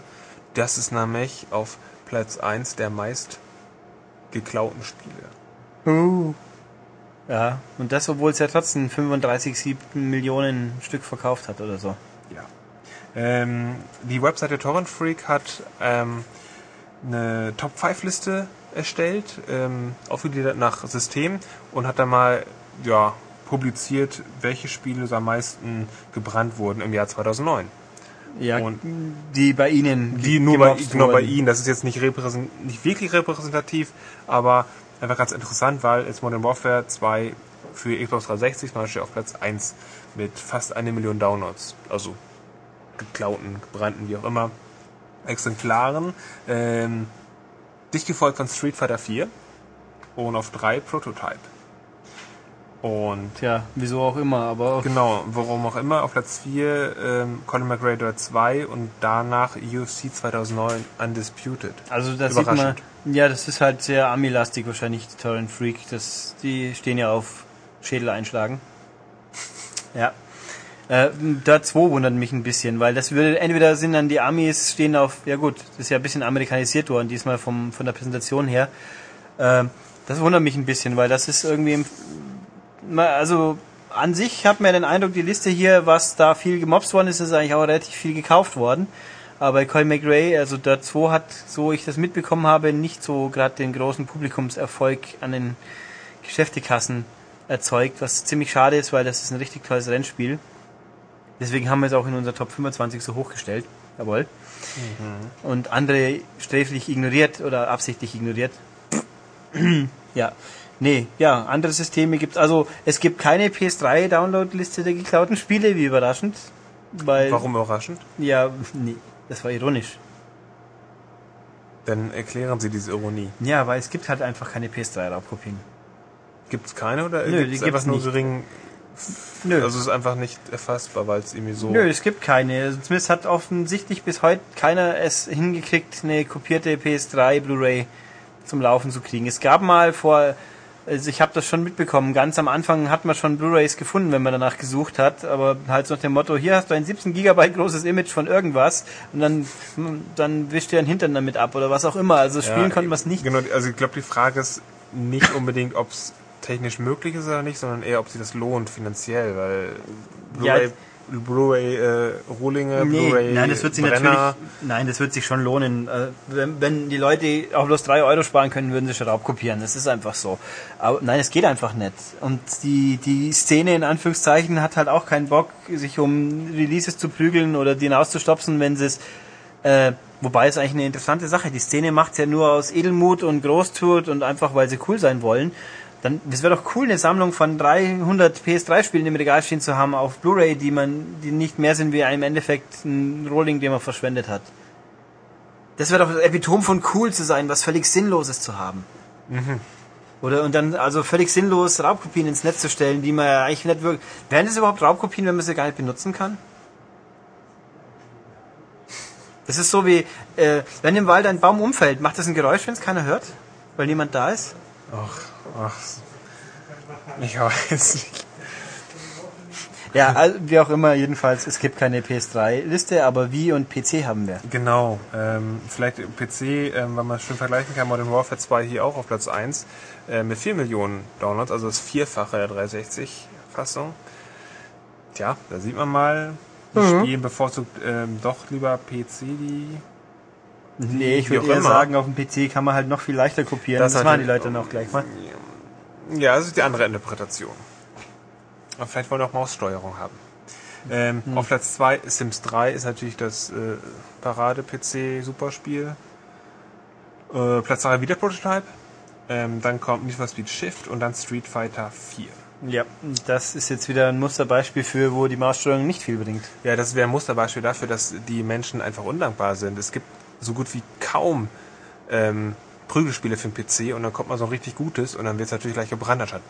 Das ist nämlich auf Platz 1 der meist geklauten Spiele. Uh. Ja, und das, obwohl es ja trotzdem 35, 7 Millionen Stück verkauft hat oder so. Ja. Ähm, die Webseite Torrent Freak hat ähm, eine Top 5 Liste erstellt, ähm, aufgegliedert nach System und hat da mal ja, publiziert, welche Spiele so am meisten gebrannt wurden im Jahr 2009. Ja, Und- die bei Ihnen. Die nur bei, gemobst genau bei. Ihnen. Das ist jetzt nicht, repräsent, nicht wirklich repräsentativ, aber einfach ganz interessant, weil jetzt Modern Warfare 2 für Xbox 360 zum Beispiel auf Platz 1 mit fast eine Million Downloads. Also geklauten, gebrannten, wie auch immer, Exemplaren. Ähm, Dicht gefolgt von Street Fighter 4 und auf 3 Prototype. Und Tja, wieso auch immer, aber genau, warum auch immer, auf Platz 4 ähm, Conor McGregor 2 und danach UFC 2009 Undisputed. also da sieht man, ja, das ist halt sehr Ami-lastig wahrscheinlich, die Torrent Freak. Das, die stehen ja auf Schädel einschlagen. Ja. Äh, Dirt 2 wundert mich ein bisschen, weil das würde, entweder sind dann die Amis stehen auf, ja gut, das ist ja ein bisschen amerikanisiert worden, diesmal vom, von der Präsentation her. Äh, das wundert mich ein bisschen, weil das ist irgendwie, im, also an sich hat man den Eindruck, die Liste hier, was da viel gemobst worden ist, ist eigentlich auch relativ viel gekauft worden. Aber bei Colin McRae, also Dirt 2 hat, so ich das mitbekommen habe, nicht so gerade den großen Publikumserfolg an den Geschäftekassen erzeugt, was ziemlich schade ist, weil das ist ein richtig tolles Rennspiel. Deswegen haben wir es auch in unser Top 25 so hochgestellt. Jawohl. Und andere sträflich ignoriert oder absichtlich ignoriert. ja. Nee, ja, andere Systeme gibt Also es gibt keine PS3-Download-Liste der geklauten Spiele, wie überraschend. Weil, Warum überraschend? Ja, nee, das war ironisch. Dann erklären Sie diese Ironie. Ja, weil es gibt halt einfach keine PS3-Raubkopien. Gibt es keine oder Nö, gibt's die gibt's nur nicht. gering? Nö. Also es ist einfach nicht erfassbar, weil es irgendwie so. Nö, es gibt keine. Zumindest hat offensichtlich bis heute keiner es hingekriegt, eine kopierte PS3 Blu-ray zum Laufen zu kriegen. Es gab mal vor, also ich habe das schon mitbekommen, ganz am Anfang hat man schon Blu-rays gefunden, wenn man danach gesucht hat, aber halt so nach dem Motto, hier hast du ein 17 Gigabyte großes Image von irgendwas und dann, dann wischt dir ein Hintern damit ab oder was auch immer. Also Ja, spielen konnten wir es nicht. Genau, also ich glaube, die Frage ist nicht unbedingt, ob es technisch möglich ist oder nicht, sondern eher, ob sich das lohnt finanziell, weil Ja, Blu-ray, Blu-ray äh, Nee, Blu-ray nein, das wird sich Brenner, natürlich, nein, das wird sich schon lohnen. Äh, Wenn, wenn die Leute auch bloß drei Euro sparen können, würden sie schon raubkopieren. Das ist einfach so. Aber nein, es geht einfach nicht. Und die, die Szene in Anführungszeichen hat halt auch keinen Bock, sich um Releases zu prügeln oder die hinauszustopfen, wenn sie es, äh, wobei es eigentlich eine interessante Sache. Die Szene macht's ja nur aus Edelmut und Großtut und einfach, weil sie cool sein wollen. Dann, das wäre doch cool, eine Sammlung von 300 PS3-Spielen im Regal stehen zu haben auf Blu-ray, die man, die nicht mehr sind wie im Endeffekt ein Rolling, den man verschwendet hat. Das wäre doch das Epitom von cool zu sein, was völlig Sinnloses zu haben. Oder und dann also völlig sinnlos Raubkopien ins Netz zu stellen, die man ja eigentlich nicht wirklich. Wären das überhaupt Raubkopien, wenn man sie gar nicht benutzen kann? Das ist so wie, äh, wenn im Wald ein Baum umfällt, macht das ein Geräusch, wenn es keiner hört? Weil niemand da ist? Ach, ach, ich weiß nicht. Ja, also, wie auch immer, jedenfalls, es gibt keine PS3-Liste, aber Wii und PC haben wir. Genau, ähm, vielleicht PC, ähm, weil man schön vergleichen kann, Modern Warfare 2 hier auch auf Platz 1 äh, mit 4 Millionen Downloads, also das Vierfache der 360-Fassung. Tja, da sieht man mal, die Mhm. spielen bevorzugt ähm, doch lieber PC, die Nee, ich würde eher immer. sagen, auf dem PC kann man halt noch viel leichter kopieren. Das Das, machen die Leute auch gleich mal. Ja, das ist die andere Interpretation. Aber vielleicht wollen wir auch Maussteuerung haben. Ähm, Hm. Auf Platz 2 Sims 3 ist natürlich das äh, Parade-PC-Superspiel. Äh, Platz 3 wieder Prototype. Ähm, dann kommt Need for Speed Shift und dann Street Fighter 4. Ja, das ist jetzt wieder ein Musterbeispiel für, wo die Maussteuerung nicht viel bringt. Ja, das wäre ein Musterbeispiel dafür, dass die Menschen einfach undankbar sind. Es gibt so gut wie kaum ähm, Prügelspiele für den PC und dann kommt man so ein richtig gutes und dann wird es natürlich gleich anstatt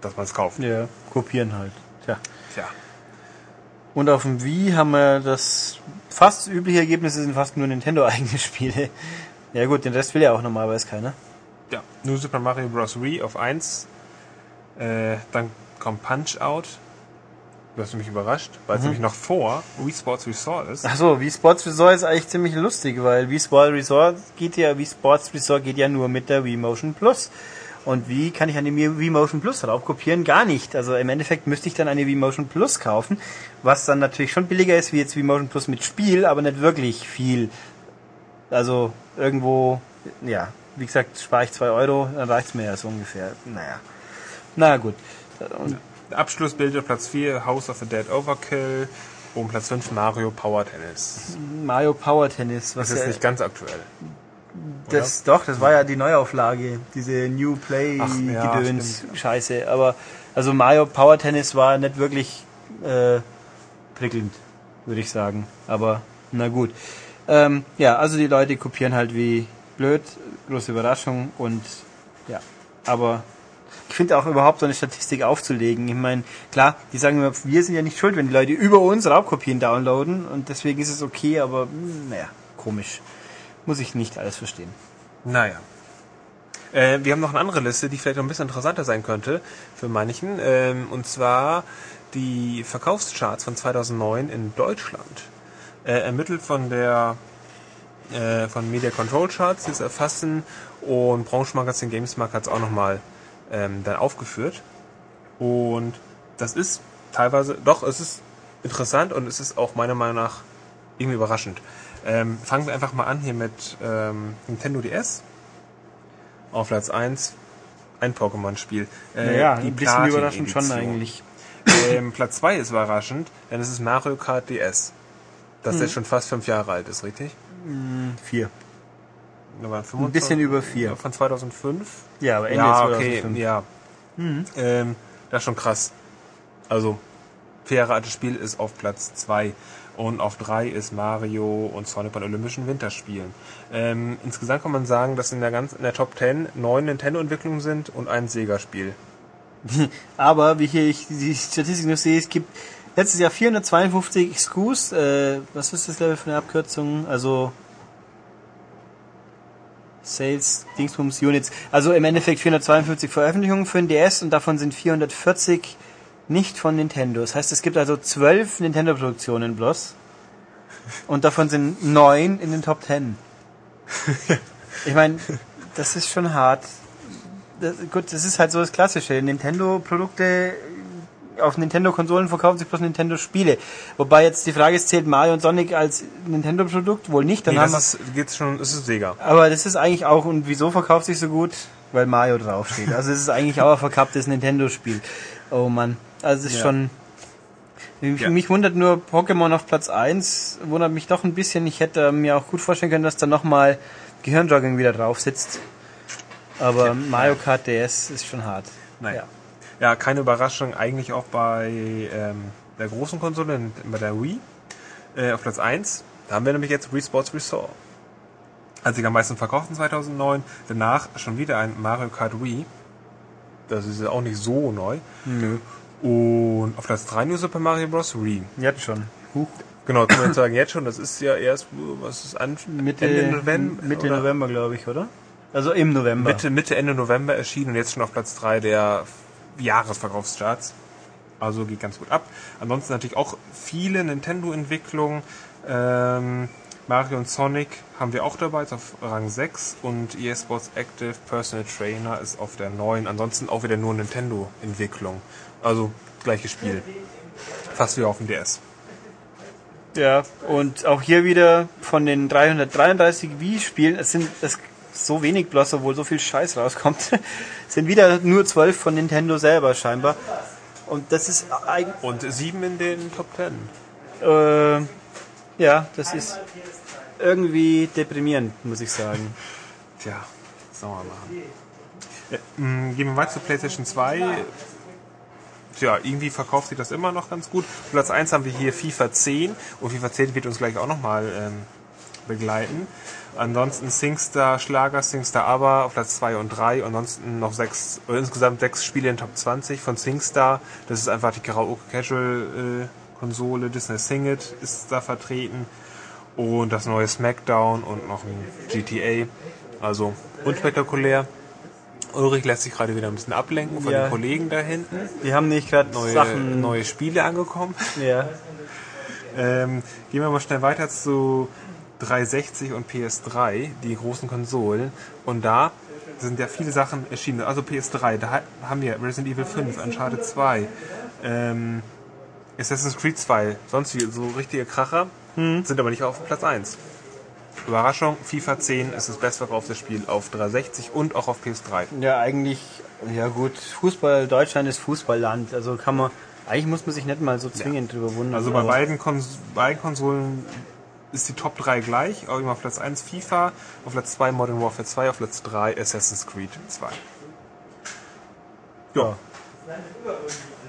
dass man es kauft. Ja, kopieren halt. Tja. Tja. Und auf dem Wii haben wir das fast übliche Ergebnis sind fast nur Nintendo-eigene Spiele. Ja gut, den Rest will ja auch normalerweise keiner. Ja, New Super Mario Bros. Wii auf 1. Äh, dann kommt Punch Out. Du hast mich überrascht, weil es nämlich noch vor Wii Sports Resort ist. Achso, Wii Sports Resort ist eigentlich ziemlich lustig, weil Wii Sports Resort geht ja, Wii Sports Resort geht ja nur mit der Wii Motion Plus. Und wie kann ich eine Wii Motion Plus raubkopieren? Gar nicht. Also im Endeffekt müsste ich dann eine Wii Motion Plus kaufen, was dann natürlich schon billiger ist wie jetzt Wii Motion Plus mit Spiel, aber nicht wirklich viel. Also irgendwo, ja, wie gesagt, spare ich zwei Euro, dann reicht's mir ja so ungefähr. Naja. Na gut. Und Abschlussbild auf Platz 4 House of the Dead Overkill. Und Platz 5 Mario Power Tennis. Mario Power Tennis, was Das ist ja, nicht ganz aktuell. Das, doch, das war ja die Neuauflage, diese New Play Ach, ja, Gedöns stimmt. Scheiße. Aber also Mario Power Tennis war nicht wirklich äh, prickelnd, würde ich sagen. Aber na gut. Ähm, ja, also die Leute kopieren halt wie blöd große Überraschung und ja, aber ich finde auch überhaupt so eine Statistik aufzulegen. Ich meine, klar, die sagen immer, wir sind ja nicht schuld, wenn die Leute über uns Raubkopien downloaden und deswegen ist es okay, aber hm, naja, komisch. Muss ich nicht alles verstehen. Naja. Äh, wir haben noch eine andere Liste, die vielleicht noch ein bisschen interessanter sein könnte für manchen. Ähm, und zwar die Verkaufscharts von 2009 in Deutschland. Äh, ermittelt von der äh, von Media Control Charts, die es erfassen. Und Branchenmagazin Gamesmark hat es auch nochmal ähm, dann aufgeführt. Und das ist teilweise, doch, es ist interessant und es ist auch meiner Meinung nach irgendwie überraschend. Ähm, fangen wir einfach mal an hier mit ähm, Nintendo DS. Auf Platz 1 ein Pokémon-Spiel. Äh, naja, ein bisschen überraschend schon eigentlich. Ähm, Platz 2 ist überraschend, denn es ist Mario Kart DS. Das hm. jetzt schon fast fünf Jahre alt ist, richtig? Hm, vier. Ein bisschen über vier. Von 2005? Ja, aber Ende ja, okay, 2005. Ja, mhm. ähm, das ist schon krass. Also, vier Jahre altes Spiel ist auf Platz 2. Und auf 3 ist Mario und Sonic bei den Olympischen Winterspielen. Ähm, insgesamt kann man sagen, dass in der, ganz, in der Top 10 neun Nintendo-Entwicklungen sind und ein Sega-Spiel. Aber wie hier ich die Statistik noch sehe, es gibt letztes Jahr 452 Xcus. Äh, was ist das Level für eine Abkürzung? Also Sales Dingsbums Units. Also im Endeffekt 452 Veröffentlichungen für den DS und davon sind 440 nicht von Nintendo. Das heißt, es gibt also zwölf Nintendo-Produktionen bloß. Und davon sind neun in den Top Ten. Ich meine, das ist schon hart. Das, gut, das ist halt so das Klassische. Nintendo-Produkte auf Nintendo-Konsolen verkaufen sich bloß Nintendo-Spiele. Wobei jetzt die Frage ist, zählt Mario und Sonic als Nintendo-Produkt? Wohl nicht. Dann nee, haben das ist, geht's schon, es ist Sega. Aber das ist eigentlich auch, und wieso verkauft sich so gut? Weil Mario draufsteht. Also es ist eigentlich auch ein verkapptes Nintendo-Spiel. Oh Mann. Also es ist ja. schon... Ja. Mich wundert nur Pokémon auf Platz 1, wundert mich doch ein bisschen. Ich hätte mir auch gut vorstellen können, dass da nochmal Gehirnjogging wieder drauf sitzt. Aber ja. Mario Kart DS ist schon hart. Naja. Ja, keine Überraschung, eigentlich auch bei ähm, der großen Konsole, bei der Wii, äh, auf Platz 1. Da haben wir nämlich jetzt Wii Sports Resort. Hat sich am meisten verkauft in 2009. Danach schon wieder ein Mario Kart Wii. Das ist ja auch nicht so neu. Nö. Und auf Platz 3 New Super Mario Bros. Wii. Jetzt schon. Huch. Genau, kann man sagen, jetzt schon. Das ist ja erst, was ist an, Mitte, Ende November? Mitte November, glaube ich, oder? Also im November. Mitte, Mitte, Ende November erschienen und jetzt schon auf Platz 3 der Jahresverkaufscharts. Also geht ganz gut ab. Ansonsten natürlich auch viele Nintendo-Entwicklungen. Ähm, Mario und Sonic haben wir auch dabei, ist auf Rang 6 und EA Sports Active Personal Trainer ist auf der 9. Ansonsten auch wieder nur Nintendo-Entwicklung. Also gleiches Spiel. Fast wie auf dem DS. Ja, und auch hier wieder von den 333 Wii-Spielen, es sind, es so wenig bloß, obwohl so viel Scheiß rauskommt, sind wieder nur zwölf von Nintendo selber scheinbar. Und das ist eigentlich. Und sieben in den Top Ten. Äh, ja, das ist irgendwie deprimierend, muss ich sagen. Tja, sauer machen. Ja, mh, gehen wir weiter zu PlayStation 2. Tja, irgendwie verkauft sich das immer noch ganz gut. Platz 1 haben wir hier FIFA 10 und FIFA 10 wird uns gleich auch nochmal ähm, begleiten. Ansonsten Singstar, Schlager, Singstar Aber auf Platz 2 und 3. Ansonsten noch sechs, oder insgesamt sechs Spiele in Top 20 von Singstar. Das ist einfach die Karaoke Casual äh, Konsole. Disney Sing It ist da vertreten. Und das neue Smackdown und noch ein GTA. Also unspektakulär. Ulrich lässt sich gerade wieder ein bisschen ablenken von ja. den Kollegen da hinten. Wir haben nicht gerade neue, Sachen neue Spiele angekommen. Ja. ähm, gehen wir mal schnell weiter zu 360 und PS3, die großen Konsolen. Und da sind ja viele Sachen erschienen. Also PS3, da haben wir Resident Evil 5, Uncharted 2, ähm, Assassin's Creed 2, sonst wie, so richtige Kracher, hm. sind aber nicht auf Platz 1. Überraschung, FIFA 10 ist das bestverkaufte Spiel auf 360 und auch auf PS3. Ja, eigentlich, ja gut, Fußball, Deutschland ist Fußballland, also kann man, eigentlich muss man sich nicht mal so zwingend ja. drüber wundern. Also bei beiden, Kons beiden Konsolen ist die Top 3 gleich. Auf Platz 1 FIFA, auf Platz 2 Modern Warfare 2, auf Platz 3 Assassin's Creed 2. Ja.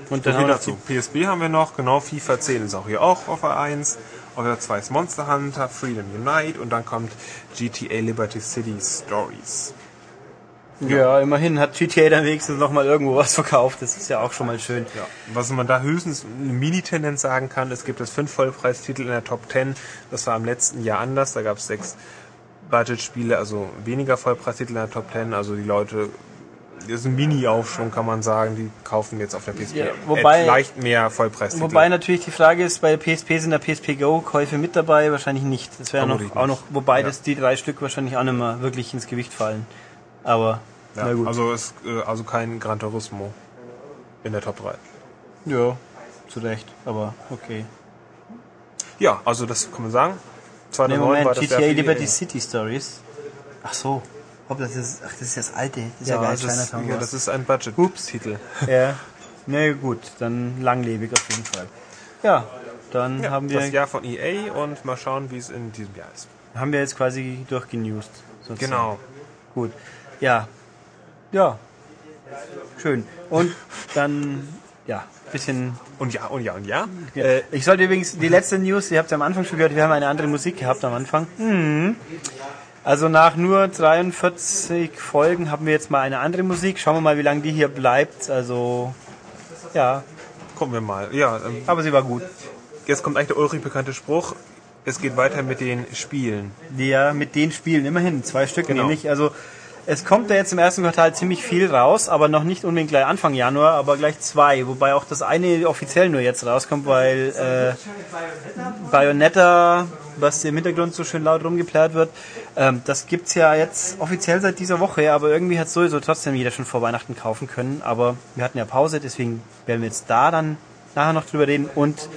Und So dann noch dazu. PSP haben wir noch, genau, FIFA 10 ist auch hier auch auf der 1. Auf der 2 ist Monster Hunter, Freedom Unite und dann kommt GTA Liberty City Stories. Die, ja, immerhin hat GTA dann wenigstens noch mal irgendwo was verkauft. Das ist ja auch schon mal schön. Ja. Was man da höchstens eine Mini-Tendenz sagen kann, es gibt jetzt fünf Vollpreistitel in der Top 10. Das war im letzten Jahr anders. Da gab es sechs Budgetspiele, also weniger Vollpreistitel in der Top 10. Also die Leute, das ist ein Mini-Aufschwung, kann man sagen. Die kaufen jetzt auf der PSP Ja, wobei- leicht mehr Vollpreistitel. Wobei natürlich die Frage ist, bei der PSP sind da PSP Go Käufe mit dabei, wahrscheinlich nicht. Das wäre noch, auch noch, wobei Ja. das die drei Stück wahrscheinlich auch nicht mehr wirklich ins Gewicht fallen. Aber ja. Also ist äh, also kein Gran Turismo in der Top 3. ja, zu Recht. Aber okay. Ja, also das kann man sagen. Nee, 2009 Moment, war das GTA viel- Liberty City Stories. Ach so. Hopp, das ist, ach, das ist das alte. Das ist ja, Ja, geil, das ja, das ist ein Budget-Titel. Ja. Na gut, dann langlebig auf jeden Fall. Ja, dann Ja, haben wir das Jahr von EA und mal schauen, wie es in diesem Jahr ist. haben wir jetzt quasi durchgenewst. sozusagen. Genau. Gut. Ja. Ja. Schön. Und dann, ja, bisschen. Und ja, und ja, und ja. Ja. Äh, ich sollte übrigens, die letzte News, ihr habt ja am Anfang schon gehört, wir haben eine andere Musik gehabt am Anfang. Mhm. Also nach nur 43 Folgen haben wir jetzt mal eine andere Musik. Schauen wir mal, wie lange die hier bleibt. Also, ja, Gucken wir mal. Ja, ähm, aber sie war gut. jetzt kommt eigentlich der Ulrich bekannte Spruch. Es geht weiter mit den Spielen. Ja mit den Spielen immerhin zwei Stück Genau. nämlich. Also es kommt da jetzt im ersten Quartal ziemlich viel raus, aber noch nicht unbedingt gleich Anfang Januar, aber gleich zwei. Wobei auch das eine offiziell nur jetzt rauskommt, weil äh, Bayonetta, was hier im Hintergrund so schön laut rumgeplärt wird, ähm, das gibt's ja jetzt offiziell seit dieser Woche, aber irgendwie hat sowieso trotzdem jeder schon vor Weihnachten kaufen können. Aber wir hatten ja Pause, deswegen werden wir jetzt da dann nachher noch drüber reden und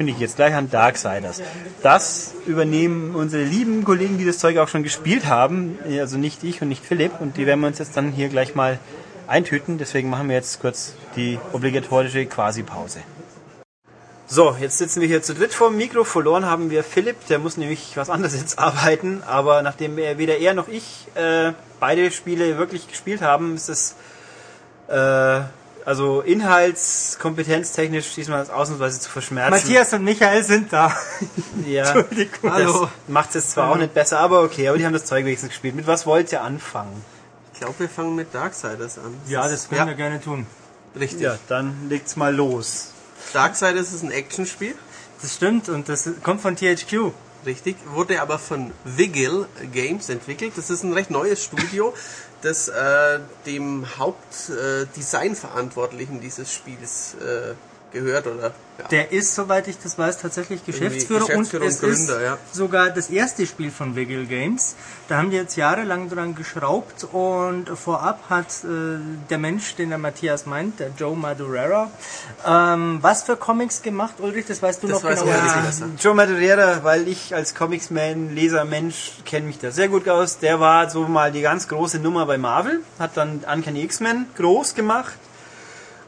kündige ich jetzt gleich an Darksiders. Das übernehmen unsere lieben Kollegen, die das Zeug auch schon gespielt haben, also nicht ich und nicht Philipp, und die werden wir uns jetzt dann hier gleich mal eintüten. Deswegen machen wir jetzt kurz die obligatorische Quasi-Pause. So, jetzt sitzen wir hier zu dritt vor dem Mikro. Verloren haben wir Philipp, der muss nämlich was anderes jetzt arbeiten. Aber nachdem er, weder er noch ich äh, beide Spiele wirklich gespielt haben, ist es äh, also inhaltskompetenztechnisch diesmal ausnahmsweise zu verschmerzen. Matthias und Michael sind da. ja, Entschuldigung. das macht es zwar auch nicht besser, aber okay, aber die haben das Zeug wenigstens gespielt. Mit was wollt ihr anfangen? Ich glaube, wir fangen mit Darksiders an. Ja, das können wir gerne tun. richtig. Ja, dann legt's mal los. Darksiders ist ein Actionspiel, Das stimmt und das kommt von THQ. richtig. Wurde aber von Vigil Games entwickelt. Das ist ein recht neues Studio, das äh, dem Hauptdesignverantwortlichen dieses Spiels äh, gehört oder ja. Der ist, soweit ich das weiß, tatsächlich Geschäftsführer, Geschäftsführer und und es Gründer, ist ja. sogar das erste Spiel von Vigil Games. Da haben die jetzt jahrelang dran geschraubt und vorab hat äh, der Mensch, den der Matthias meint, der Joe Madureira, ähm, was für Comics gemacht, Ulrich? Das weißt du Das noch weiß genau. er Ja. Joe Madureira, weil ich als Comicsman, Leser, Mensch kenne mich da sehr gut aus. Der war so mal die ganz große Nummer bei Marvel, hat dann Uncanny X-Men groß gemacht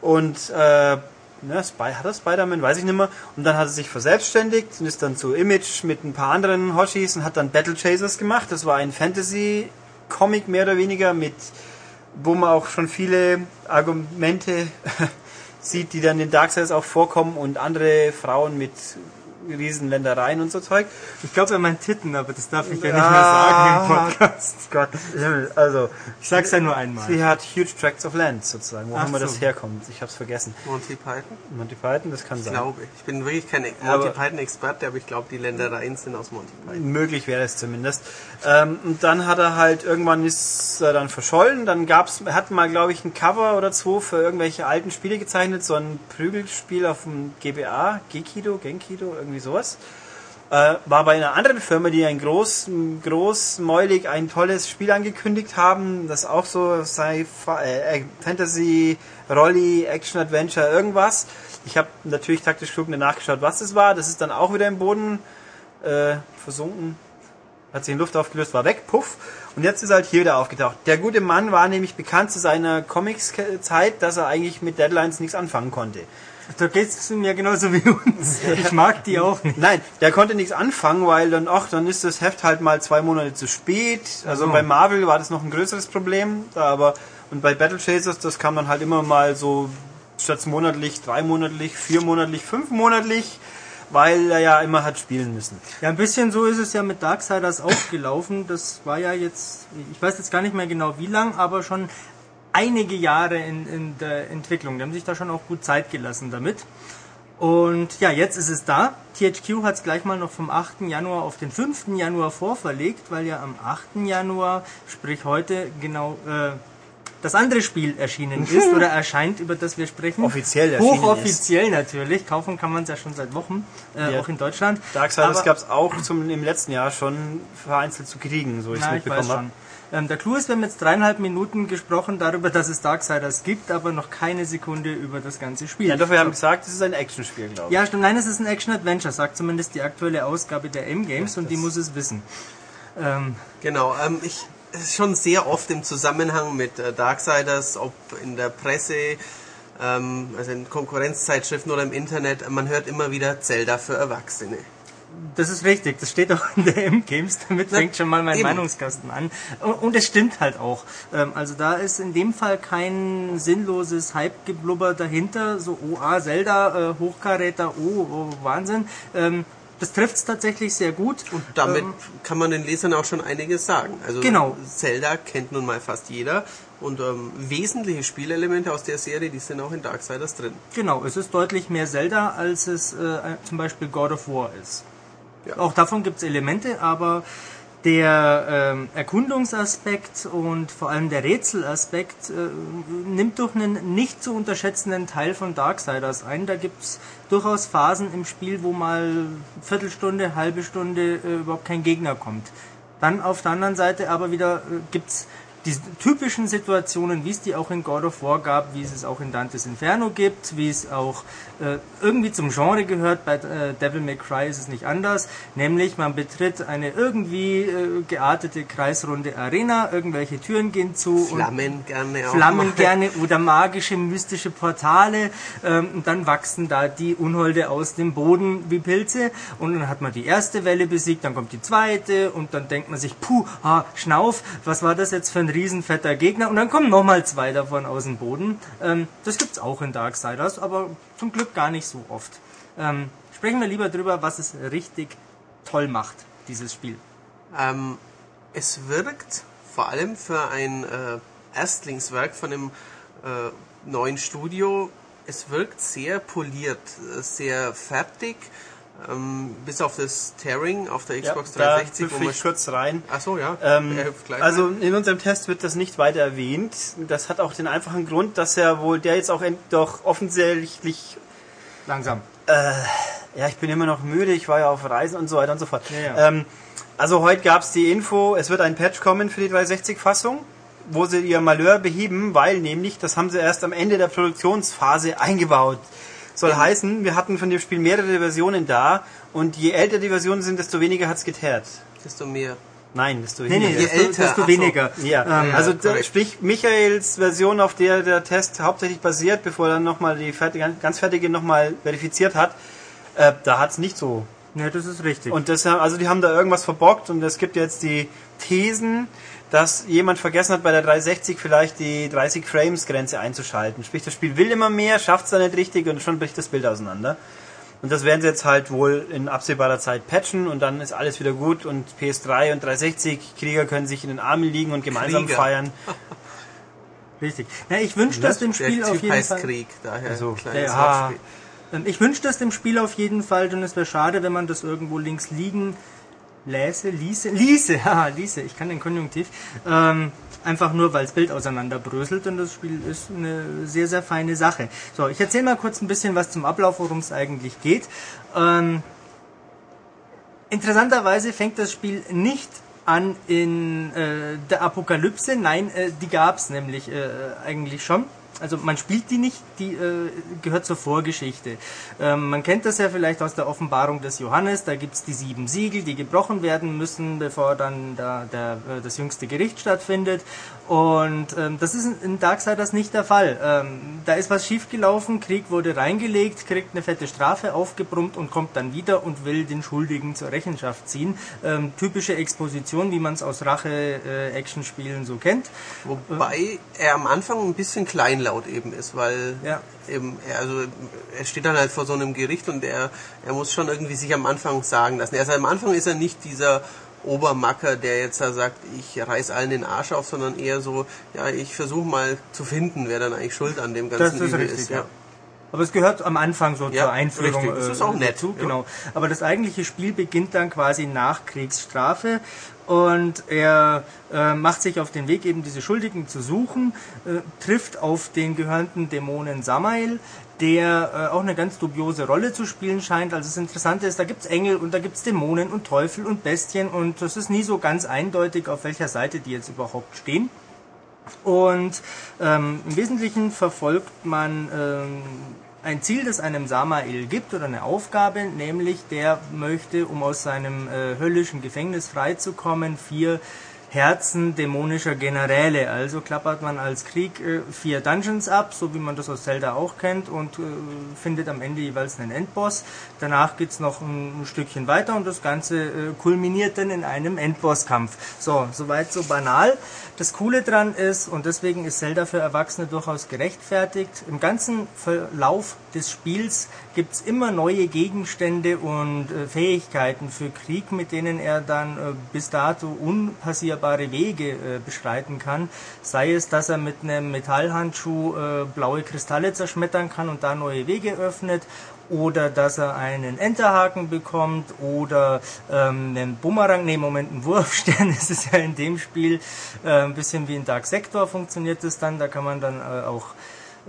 und äh, ne, Spy, hat er Spider-Man, weiß ich nicht mehr. Und dann hat er sich verselbstständigt und ist dann zu Image mit ein paar anderen Hoshis und hat dann Battle Chasers gemacht. Das war ein Fantasy-Comic mehr oder weniger mit, wo man auch schon viele Argumente sieht, die dann in Darksiders auch vorkommen und andere Frauen mit Riesenländereien und so Zeug. Ich glaube, er meint Titten, aber das darf ich ja nicht Ah. mehr sagen im Podcast. Gott, also Ich sag's ja nur einmal. sie hat huge tracts of land sozusagen, wo Ach immer so. das herkommt. Ich hab's vergessen. Monty Python. Monty Python, das kann sein. Glaube ich. Ich bin wirklich kein Monty Python-Experte, aber ich glaube, die Ländereien sind aus Monty Python. Möglich wäre es zumindest. Ähm, und dann hat er halt, irgendwann ist er dann verschollen. Dann gab's, er hat mal, glaube ich, ein Cover oder zwei für irgendwelche alten Spiele gezeichnet. So ein Prügelspiel auf dem GBA, Gekido, Genkido, irgendwie sowas. Äh, war bei einer anderen Firma, die ein groß, großmäulig ein tolles Spiel angekündigt haben, das auch so sei äh, Fantasy, Rolli, Action Adventure, irgendwas. Ich habe natürlich taktisch klug nachgeschaut, was es war. Das ist dann auch wieder im Boden äh, versunken, hat sich in Luft aufgelöst, war weg, puff. Und jetzt ist halt hier wieder aufgetaucht. Der gute Mann war nämlich bekannt zu seiner Comics-Zeit, dass er eigentlich mit Deadlines nichts anfangen konnte. Da geht's mir genauso wie uns. Ich mag die auch nicht. Nein, der konnte nichts anfangen, weil dann, ach, dann ist das Heft halt mal zwei Monate zu spät. Also so. bei Marvel war das noch ein größeres Problem, aber und bei Battle Chasers, das kam dann halt immer mal so statt monatlich, dreimonatlich, viermonatlich, fünfmonatlich, weil er ja immer hat spielen müssen. Ja, ein bisschen so ist es ja mit Darksiders auch gelaufen. Das war ja jetzt, ich weiß jetzt gar nicht mehr genau wie lang, aber schon einige Jahre in, in der Entwicklung. Die haben sich da schon auch gut Zeit gelassen damit. Und ja, jetzt ist es da. THQ hat es gleich mal noch vom 8. Januar auf den 5. Januar vorverlegt, weil ja am 8. Januar, sprich heute, genau äh, das andere Spiel erschienen ist oder erscheint, über das wir sprechen. Offiziell erschienen Hochoffiziell natürlich. Kaufen kann man es ja schon seit Wochen, äh, Ja. auch in Deutschland. Darksiders gab es auch zum, im letzten Jahr schon vereinzelt zu kriegen, so ich es mitbekommen habe. Ähm, der Clou ist, wir haben jetzt dreieinhalb Minuten gesprochen darüber, dass es Darksiders gibt, aber noch keine Sekunde über das ganze Spiel. Ja, doch, wir haben gesagt, es ist ein Actionspiel, glaube ich. Ja, stimmt. Nein, es ist ein Action-Adventure, sagt zumindest die aktuelle Ausgabe der M-Games und die muss es wissen. Ähm, Genau, ähm, ich es ist schon sehr oft im Zusammenhang mit äh, Darksiders, ob in der Presse, ähm, also in Konkurrenzzeitschriften oder im Internet, man hört immer wieder Zelda für Erwachsene. Das ist richtig, das steht auch in der M-Games, damit Na, fängt schon mal mein eben. Meinungskasten an. Und- Und es stimmt halt auch. Ähm, Also da ist in dem Fall kein sinnloses Hype-Geblubber dahinter, so, oh, ah, Zelda, äh, Hochkaräter, oh, oh Wahnsinn. Ähm, Das trifft es tatsächlich sehr gut. Und damit Ähm, kann man den Lesern auch schon einiges sagen. Also Genau. Zelda kennt nun mal fast jeder und ähm, wesentliche Spielelemente aus der Serie, die sind auch in Darksiders drin. Genau, es ist deutlich mehr Zelda, als es äh, zum Beispiel God of War ist. Ja. Auch davon gibt es Elemente, aber der ähm, Erkundungsaspekt und vor allem der Rätselaspekt äh, nimmt durch einen nicht zu unterschätzenden Teil von Darksiders ein. Da gibt es durchaus Phasen im Spiel, wo mal Viertelstunde, halbe Stunde äh, überhaupt kein Gegner kommt. Dann auf der anderen Seite aber wieder äh, gibt's die typischen Situationen, wie es die auch in God of War gab, wie es es auch in Dantes Inferno gibt, wie es auch äh, irgendwie zum Genre gehört. Bei äh, Devil May Cry ist es nicht anders, nämlich man betritt eine irgendwie äh, geartete kreisrunde Arena, irgendwelche Türen gehen zu und Flammen gerne auch Flammen gerne oder magische, mystische Portale ähm, und dann wachsen da die Unholde aus dem Boden wie Pilze und dann hat man die erste Welle besiegt, dann kommt die zweite und dann denkt man sich, puh, ah, Schnauf, was war das jetzt für ein riesenfetter Gegner und dann kommen nochmal zwei davon aus dem Boden. Ähm, das gibt's auch in Darksiders, aber zum Glück gar nicht so oft. Ähm, sprechen wir lieber drüber, was es richtig toll macht, dieses Spiel. Ähm, es wirkt vor allem für ein äh, Erstlingswerk von einem äh, neuen Studio, es wirkt sehr poliert, äh, sehr fertig, ähm, bis auf das Tearing auf der Xbox da 360, hüpfe ich kurz rein. Ach so, ja. Ähm, Er hüpft gleich also rein. in unserem Test wird das nicht weiter erwähnt. Das hat auch den einfachen Grund, dass er wohl, der jetzt auch end- doch offensichtlich, Langsam. ja, ich bin immer noch müde, ich war ja auf Reisen und so weiter und so fort. Ja, ja. Ähm, also heute gab es die Info, es wird ein Patch kommen für die 360-Fassung, wo sie ihr Malheur beheben, weil nämlich, das haben sie erst am Ende der Produktionsphase eingebaut. Soll heißen, wir hatten von dem Spiel mehrere Versionen da und je älter die Versionen sind, desto weniger hat's geteert. desto mehr. Nein, desto Nee, weniger. nee, Je desto, älter, desto ach so. weniger. Ja, Ähm, also da, sprich Michaels Version, auf der der Test hauptsächlich basiert, bevor er dann nochmal die fertige, ganz fertige nochmal verifiziert hat, äh, da hat's nicht so. Ja, das ist richtig. Und das, also die haben da irgendwas verbockt und es gibt jetzt die Thesen, dass jemand vergessen hat, bei der 360 vielleicht die 30 Frames Grenze einzuschalten. Sprich, das Spiel will immer mehr, schafft's da nicht richtig und schon bricht das Bild auseinander. Und das werden sie jetzt halt wohl in absehbarer Zeit patchen und dann ist alles wieder gut und PS3 und 360 Krieger können sich in den Armen liegen und gemeinsam Krieger. feiern. Richtig. Ja, ich wünsche das dem Der Spiel auf Typ jeden heißt Fall. Krieg, daher Also, ja. Ähm, Ich wünsche das dem Spiel auf jeden Fall, denn es wäre schade, wenn man das irgendwo links liegen läse, ließe, ließe, haha, ließe, ich kann den Konjunktiv, ähm, einfach nur, weil das Bild auseinanderbröselt und das Spiel ist eine sehr, sehr feine Sache. So, ich erzähle mal kurz ein bisschen was zum Ablauf, worum es eigentlich geht. Ähm, interessanterweise fängt das Spiel nicht an in äh, der Apokalypse. Nein, äh, die gab's nämlich äh, eigentlich schon. Also man spielt die nicht, die äh, gehört zur Vorgeschichte. Ähm, man kennt das ja vielleicht aus der Offenbarung des Johannes, da gibt's die sieben Siegel, die gebrochen werden müssen, bevor dann da der, äh, das jüngste Gericht stattfindet. Und ähm, das ist in Darksiders nicht der Fall. Ähm, da ist was schiefgelaufen, Krieg wurde reingelegt, kriegt eine fette Strafe aufgebrummt und kommt dann wieder und will den Schuldigen zur Rechenschaft ziehen. Ähm, typische Exposition, wie man es aus Rache-Action-Spielen so kennt. Wobei er am Anfang ein bisschen kleinlaut eben ist, weil Ja. eben er, also er steht dann halt vor so einem Gericht und er, er muss schon irgendwie sich am Anfang sagen lassen. Also am Anfang ist er nicht dieser Obermacker, der jetzt da sagt, ich reiß allen den Arsch auf, sondern eher so, ja, ich versuche mal zu finden, wer dann eigentlich schuld an dem ganzen Das ist Übel richtig, ist. ja. Aber es gehört am Anfang so Ja, zur Einführung richtig. Das ist auch äh, nett, dazu, ja. genau. Aber das eigentliche Spiel beginnt dann quasi nach Kriegsstrafe und er äh, macht sich auf den Weg, eben diese Schuldigen zu suchen, äh, trifft auf den gehörnten Dämonen Samael, der äh, auch eine ganz dubiose Rolle zu spielen scheint. Also das Interessante ist, da gibt's Engel und da gibt's Dämonen und Teufel und Bestien und das ist nie so ganz eindeutig, auf welcher Seite die jetzt überhaupt stehen. Und ähm, im Wesentlichen verfolgt man ähm, ein Ziel, das einem Samael gibt oder eine Aufgabe, nämlich der möchte, um aus seinem äh, höllischen Gefängnis freizukommen, vier Herzen dämonischer Generäle. Also klappert man als Krieg äh, vier Dungeons ab, so wie man das aus Zelda auch kennt, und äh, findet am Ende jeweils einen Endboss. Danach geht's noch ein, ein Stückchen weiter und das Ganze äh, kulminiert dann in einem Endbosskampf. So, soweit so banal. Das Coole dran ist, und deswegen ist Zelda für Erwachsene durchaus gerechtfertigt, im ganzen Verlauf des Spiels gibt's immer neue Gegenstände und äh, Fähigkeiten für Krieg, mit denen er dann äh, bis dato unpassierbare Wege äh, beschreiten kann. Sei es, dass er mit einem Metallhandschuh äh, blaue Kristalle zerschmettern kann und da neue Wege öffnet, oder dass er einen Enterhaken bekommt oder ähm, einen Bumerang, nee, Moment, einen Wurfstern ist es ja in dem Spiel, äh, ein bisschen wie in Dark Sector funktioniert es dann, da kann man dann äh, auch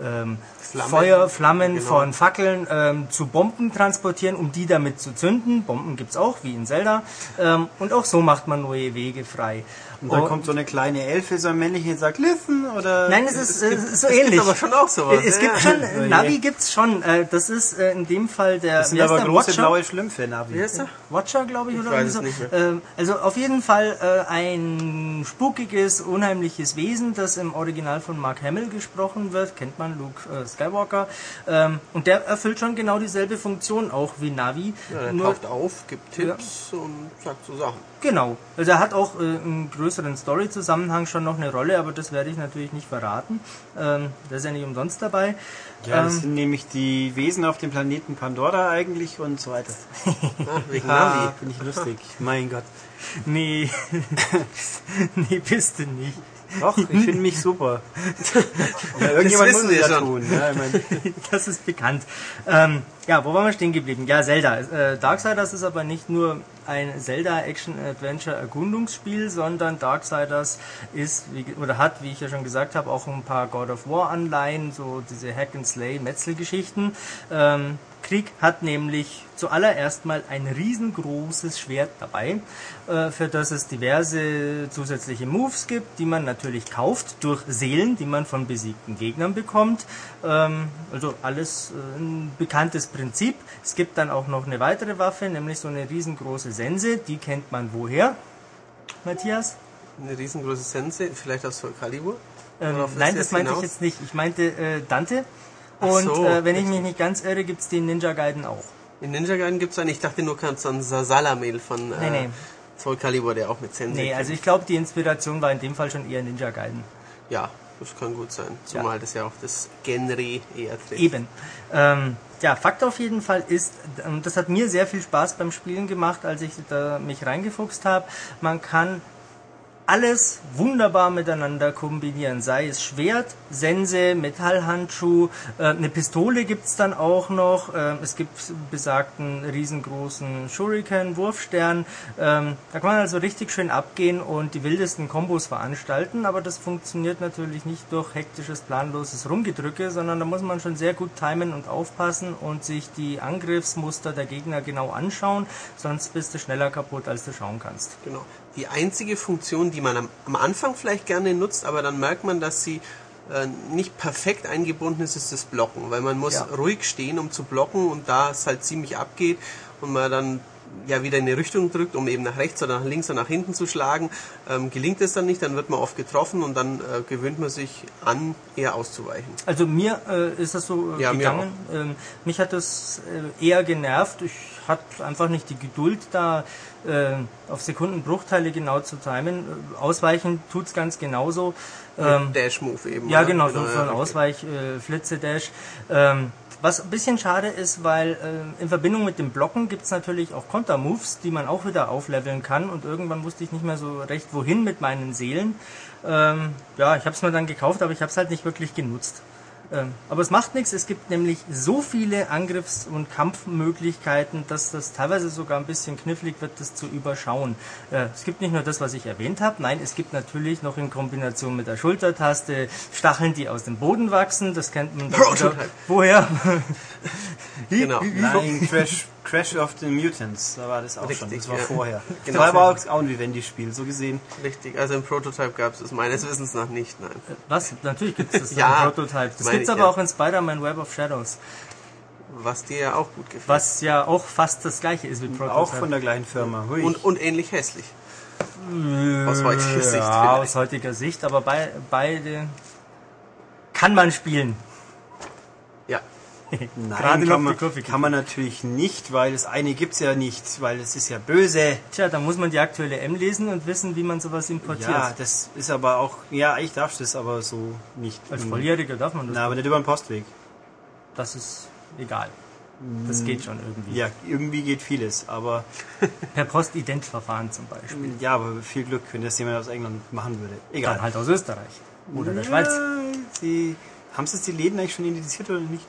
ähm, Flammen. Feuer, Flammen Genau. von Fackeln ähm, zu Bomben transportieren, um die damit zu zünden. Bomben gibt's auch, wie in Zelda. Ähm, und auch so macht man neue Wege frei. Und dann Und- kommt so eine kleine Elfe, so ein männlichen, und sagt, listen, oder... Nein, es ist, es ist so es ähnlich. gibt aber schon auch sowas. es ja, gibt ja. schon, äh, Navi gibt's schon. Äh, das ist äh, in dem Fall der, das sind aber der? große Watcher? blaue Schlümpfe, Navi. Wie heißt er? Watcher, glaube ich, Ich oder weiß es so. nicht mehr. Ähm, also auf jeden Fall äh, ein spukiges, unheimliches Wesen, das im Original von Mark Hamill gesprochen wird. Kennt man, Luke äh, Skywalker. Ähm, und der erfüllt schon genau dieselbe Funktion auch wie Navi. Ja, er nur, taucht auf, gibt Tipps und sagt so Sachen. genau. Also er hat auch äh, einen größeren Story-Zusammenhang schon noch eine Rolle, aber das werde ich natürlich nicht verraten. Ähm, der ist ja nicht umsonst dabei. Ja, das Ähm, sind nämlich die Wesen auf dem Planeten Pandora eigentlich und so weiter. Wegen Navi. finde ich lustig. Mein Gott. nee, nee, bist du nicht. Doch, ich finde mich super. Ja, irgendjemand wissen muss wir es ja schon. tun. Ja, ich mein, Das ist bekannt. Ähm, ja, wo waren wir stehen geblieben? Ja, Zelda. Äh, Darksiders ist aber nicht nur ein Zelda-Action-Adventure-Erkundungsspiel, sondern Darksiders ist, wie, oder hat, wie ich ja schon gesagt habe, auch ein paar God of War-Anleihen, so diese Hack-and-Slay-Metzelgeschichten. Ähm, Krieg hat nämlich zuallererst mal ein riesengroßes Schwert dabei, äh, für das es diverse zusätzliche Moves gibt, die man natürlich kauft durch Seelen, die man von besiegten Gegnern bekommt. Ähm, also alles äh, ein bekanntes Prinzip. Es gibt dann auch noch eine weitere Waffe, nämlich so eine riesengroße Sense. Die kennt man woher? Matthias? Eine riesengroße Sense, vielleicht aus Soul Calibur? Ähm, nein, das meinte ich jetzt nicht. Ich meinte äh, Dante. Und so, äh, wenn ich mich nicht ganz irre, gibt's den Ninja Gaiden auch. In Ninja Gaiden gibt es einen, ich dachte nur ganz an Salamel von Nee, äh, nee. Soul Calibur, der auch mit Sense. Nee, also ich glaube, die Inspiration war in dem Fall schon eher Ninja Gaiden. Ja, das kann gut sein. Zumal das ja auf das Genre eher trifft. Eben. Ähm, ja, Fakt auf jeden Fall ist, und das hat mir sehr viel Spaß beim Spielen gemacht, als ich da mich reingefuchst habe, man kann alles wunderbar miteinander kombinieren. Sei es Schwert, Sense, Metallhandschuh, äh, eine Pistole gibt's dann auch noch. Ähm, es gibt besagten riesengroßen Shuriken, Wurfstern. Ähm, da kann man also richtig schön abgehen und die wildesten Kombos veranstalten, aber das funktioniert natürlich nicht durch hektisches, planloses Rumgedrücke, sondern da muss man schon sehr gut timen und aufpassen und sich die Angriffsmuster der Gegner genau anschauen, sonst bist du schneller kaputt, als du schauen kannst. Genau. Die einzige Funktion, die man am, am Anfang vielleicht gerne nutzt, aber dann merkt man, dass sie äh, nicht perfekt eingebunden ist, ist das Blocken, weil man muss Ja. ruhig stehen, um zu blocken und da es halt ziemlich abgeht und man dann ja wieder in eine Richtung drückt, um eben nach rechts oder nach links oder nach hinten zu schlagen. Ähm, gelingt es dann nicht, dann wird man oft getroffen und dann äh, gewöhnt man sich an, eher auszuweichen. Also mir äh, ist das so äh, Ja, mir gegangen. Ähm, mich hat das äh, eher genervt. Ich hatte einfach nicht die Geduld, da auf Sekundenbruchteile genau zu timen. Äh, Ausweichen tut's ganz genauso. Ähm, Dash-Move eben. Ja, oder? genau, so, so ein ja, okay. Ausweich, äh. Ähm, was ein bisschen schade ist, weil äh, in Verbindung mit dem Blocken gibt's natürlich auch Kontermoves, die man auch wieder aufleveln kann und irgendwann wusste ich nicht mehr so recht, wohin mit meinen Seelen. Ähm, ja, ich habe es mir dann gekauft, aber ich habe es halt nicht wirklich genutzt. Ähm, aber es macht nichts, es gibt nämlich so viele Angriffs- und Kampfmöglichkeiten, dass das teilweise sogar ein bisschen knifflig wird, das zu überschauen. Äh, es gibt nicht nur das, was ich erwähnt habe, nein, es gibt natürlich noch in Kombination mit der Schultertaste Stacheln, die aus dem Boden wachsen, das kennt man dann Woher? Genau. Nein, Crash, Crash of the Mutants, da war das auch schon, Richtig, das war ja. vorher. Genau. Das war auch ein Vivendi-Spiel, so gesehen. Richtig, also im Prototype gab es es meines Wissens nach nicht, nein. Was? Natürlich gibt es das Ja, im Prototype. Das gibt's ich, aber ja. auch in Spider-Man Web of Shadows, Was dir ja auch gut gefällt. was ja auch fast das gleiche ist wie Prototype. Auch von der gleichen Firma. Hui. Und, und ähnlich hässlich. Aus heutiger Sicht Ja, vielleicht. aus heutiger Sicht, aber bei, beide kann man spielen. Ja. Nein, Gerade kann, man, kann man natürlich nicht, weil das eine gibt's ja nicht, weil es ist ja böse. Tja, da muss man die aktuelle M lesen und wissen, wie man sowas importiert. Ja, das ist aber auch, ja, eigentlich darfst du das aber so nicht. Als. Volljähriger darf man das. Na, aber nicht über den Postweg. Das ist egal. Das geht schon irgendwie. Ja, irgendwie geht vieles, aber Per Postidentverfahren zum Beispiel. ja, aber viel Glück, wenn das jemand aus England machen würde. Egal. Dann halt aus Österreich. Oder der Schweiz. Ja, Sie, haben Sie jetzt die Läden eigentlich schon indiziert oder nicht?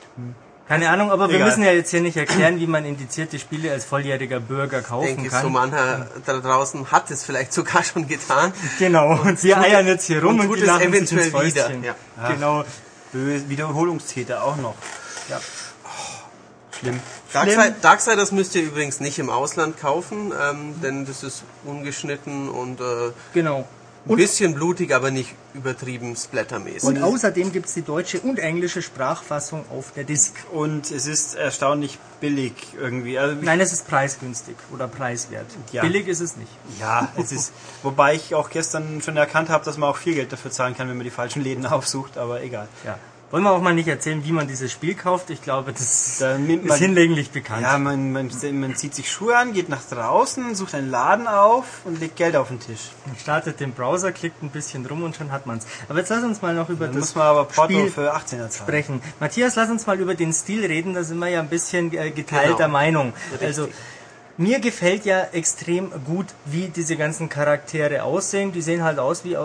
Keine Ahnung, aber wir Egal. müssen ja jetzt hier nicht erklären, wie man indizierte Spiele als volljähriger Bürger kaufen denke, kann. so mancher da draußen hat es vielleicht sogar schon getan. Genau, und wir eiern jetzt hier rum und und, tut die es lachen sich eventuell ins Fäustchen. wieder, Genau. Böse Wiederholungstäter auch noch. Ja. Schlimm. Darkside, Darksiders müsst ihr übrigens nicht im Ausland kaufen, ähm, denn das ist ungeschnitten und äh, Genau. Ein bisschen blutig, aber nicht übertrieben splattermäßig. Und außerdem gibt's die deutsche und englische Sprachfassung auf der Disk. Und es ist erstaunlich billig irgendwie. Also Nein, es ist preisgünstig oder preiswert. Ja. Billig ist es nicht. Ja, es ist. Wobei ich auch gestern schon erkannt habe, dass man auch viel Geld dafür zahlen kann, wenn man die falschen Läden aufsucht, aber egal. Ja. Wollen wir auch mal nicht erzählen, wie man dieses Spiel kauft? Ich glaube, das Da nimmt ist man- hinlänglich bekannt. Ja, man, man, man zieht sich Schuhe an, geht nach draußen, sucht einen Laden auf und legt Geld auf den Tisch. Man startet den Browser, klickt ein bisschen rum und schon hat man's. Aber jetzt lass uns mal noch über Dann das muss man aber Porto Spiel für 18er zahlen. sprechen. Matthias, lass uns mal über den Stil reden, da sind wir ja ein bisschen äh, geteilter Genau. Meinung. Richtig. Also mir gefällt ja extrem gut, wie diese ganzen Charaktere aussehen. Die sehen halt aus wie, äh,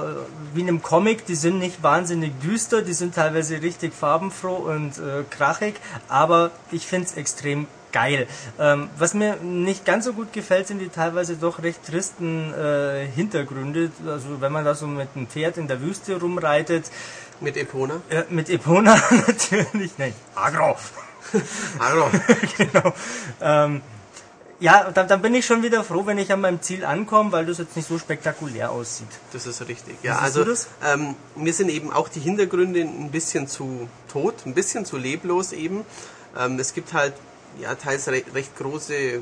wie in einem Comic. Die sind nicht wahnsinnig düster, die sind teilweise richtig farbenfroh und äh, krachig, aber ich find's extrem geil. Ähm, was mir nicht ganz so gut gefällt, sind die teilweise doch recht tristen äh, Hintergründe. Also wenn man da so mit einem Pferd in der Wüste rumreitet, Mit Epona. äh, mit Epona natürlich, nein, Agro. Hallo. genau. Ähm, ja, dann, dann bin ich schon wieder froh, wenn ich an meinem Ziel ankomme, weil das jetzt nicht so spektakulär aussieht. Das ist richtig. Ja, also? Ähm, mir sind eben auch die Hintergründe ein bisschen zu tot, ein bisschen zu leblos eben. Ähm, es gibt halt ja teils re recht große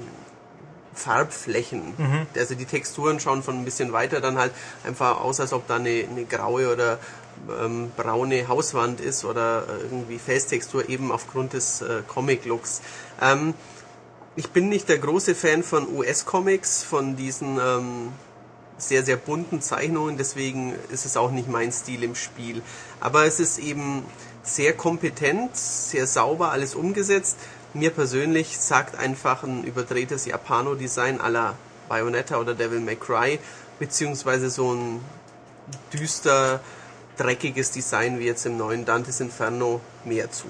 Farbflächen. Mhm. Also die Texturen schauen von ein bisschen weiter dann halt einfach aus, als ob da eine, eine graue oder ähm, braune Hauswand ist oder äh, irgendwie Felstextur eben aufgrund des äh, Comic-Looks. Ähm, ich bin nicht der große Fan von US-Comics, von diesen ähm, sehr, sehr bunten Zeichnungen, deswegen ist es auch nicht mein Stil im Spiel. Aber es ist eben sehr kompetent, sehr sauber alles umgesetzt. Mir persönlich sagt einfach ein überdrehtes Japano-Design la Bayonetta oder Devil May Cry, beziehungsweise so ein düster, dreckiges Design wie jetzt im neuen Dantes Inferno mehr zu.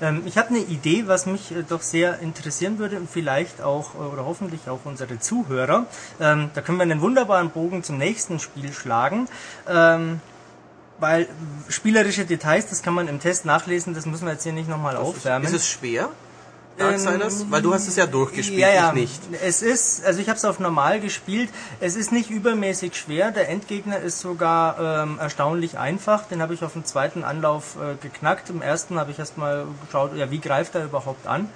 Ähm, ich habe eine Idee, was mich äh, doch sehr interessieren würde und vielleicht auch äh, oder hoffentlich auch unsere Zuhörer. Ähm, da können wir einen wunderbaren Bogen zum nächsten Spiel schlagen. Ähm, weil spielerische Details, das kann man im Test nachlesen, das müssen wir jetzt hier nicht nochmal aufwärmen. Ist es schwer, Darksiders? Weil du hast es ja durchgespielt, ja, ja. ich nicht. Es ist, also ich habe es auf normal gespielt. Es ist nicht übermäßig schwer. Der Endgegner ist sogar ähm, erstaunlich einfach. Den habe ich auf dem zweiten Anlauf äh, geknackt. Im ersten habe ich erstmal geschaut, ja, wie greift er überhaupt an.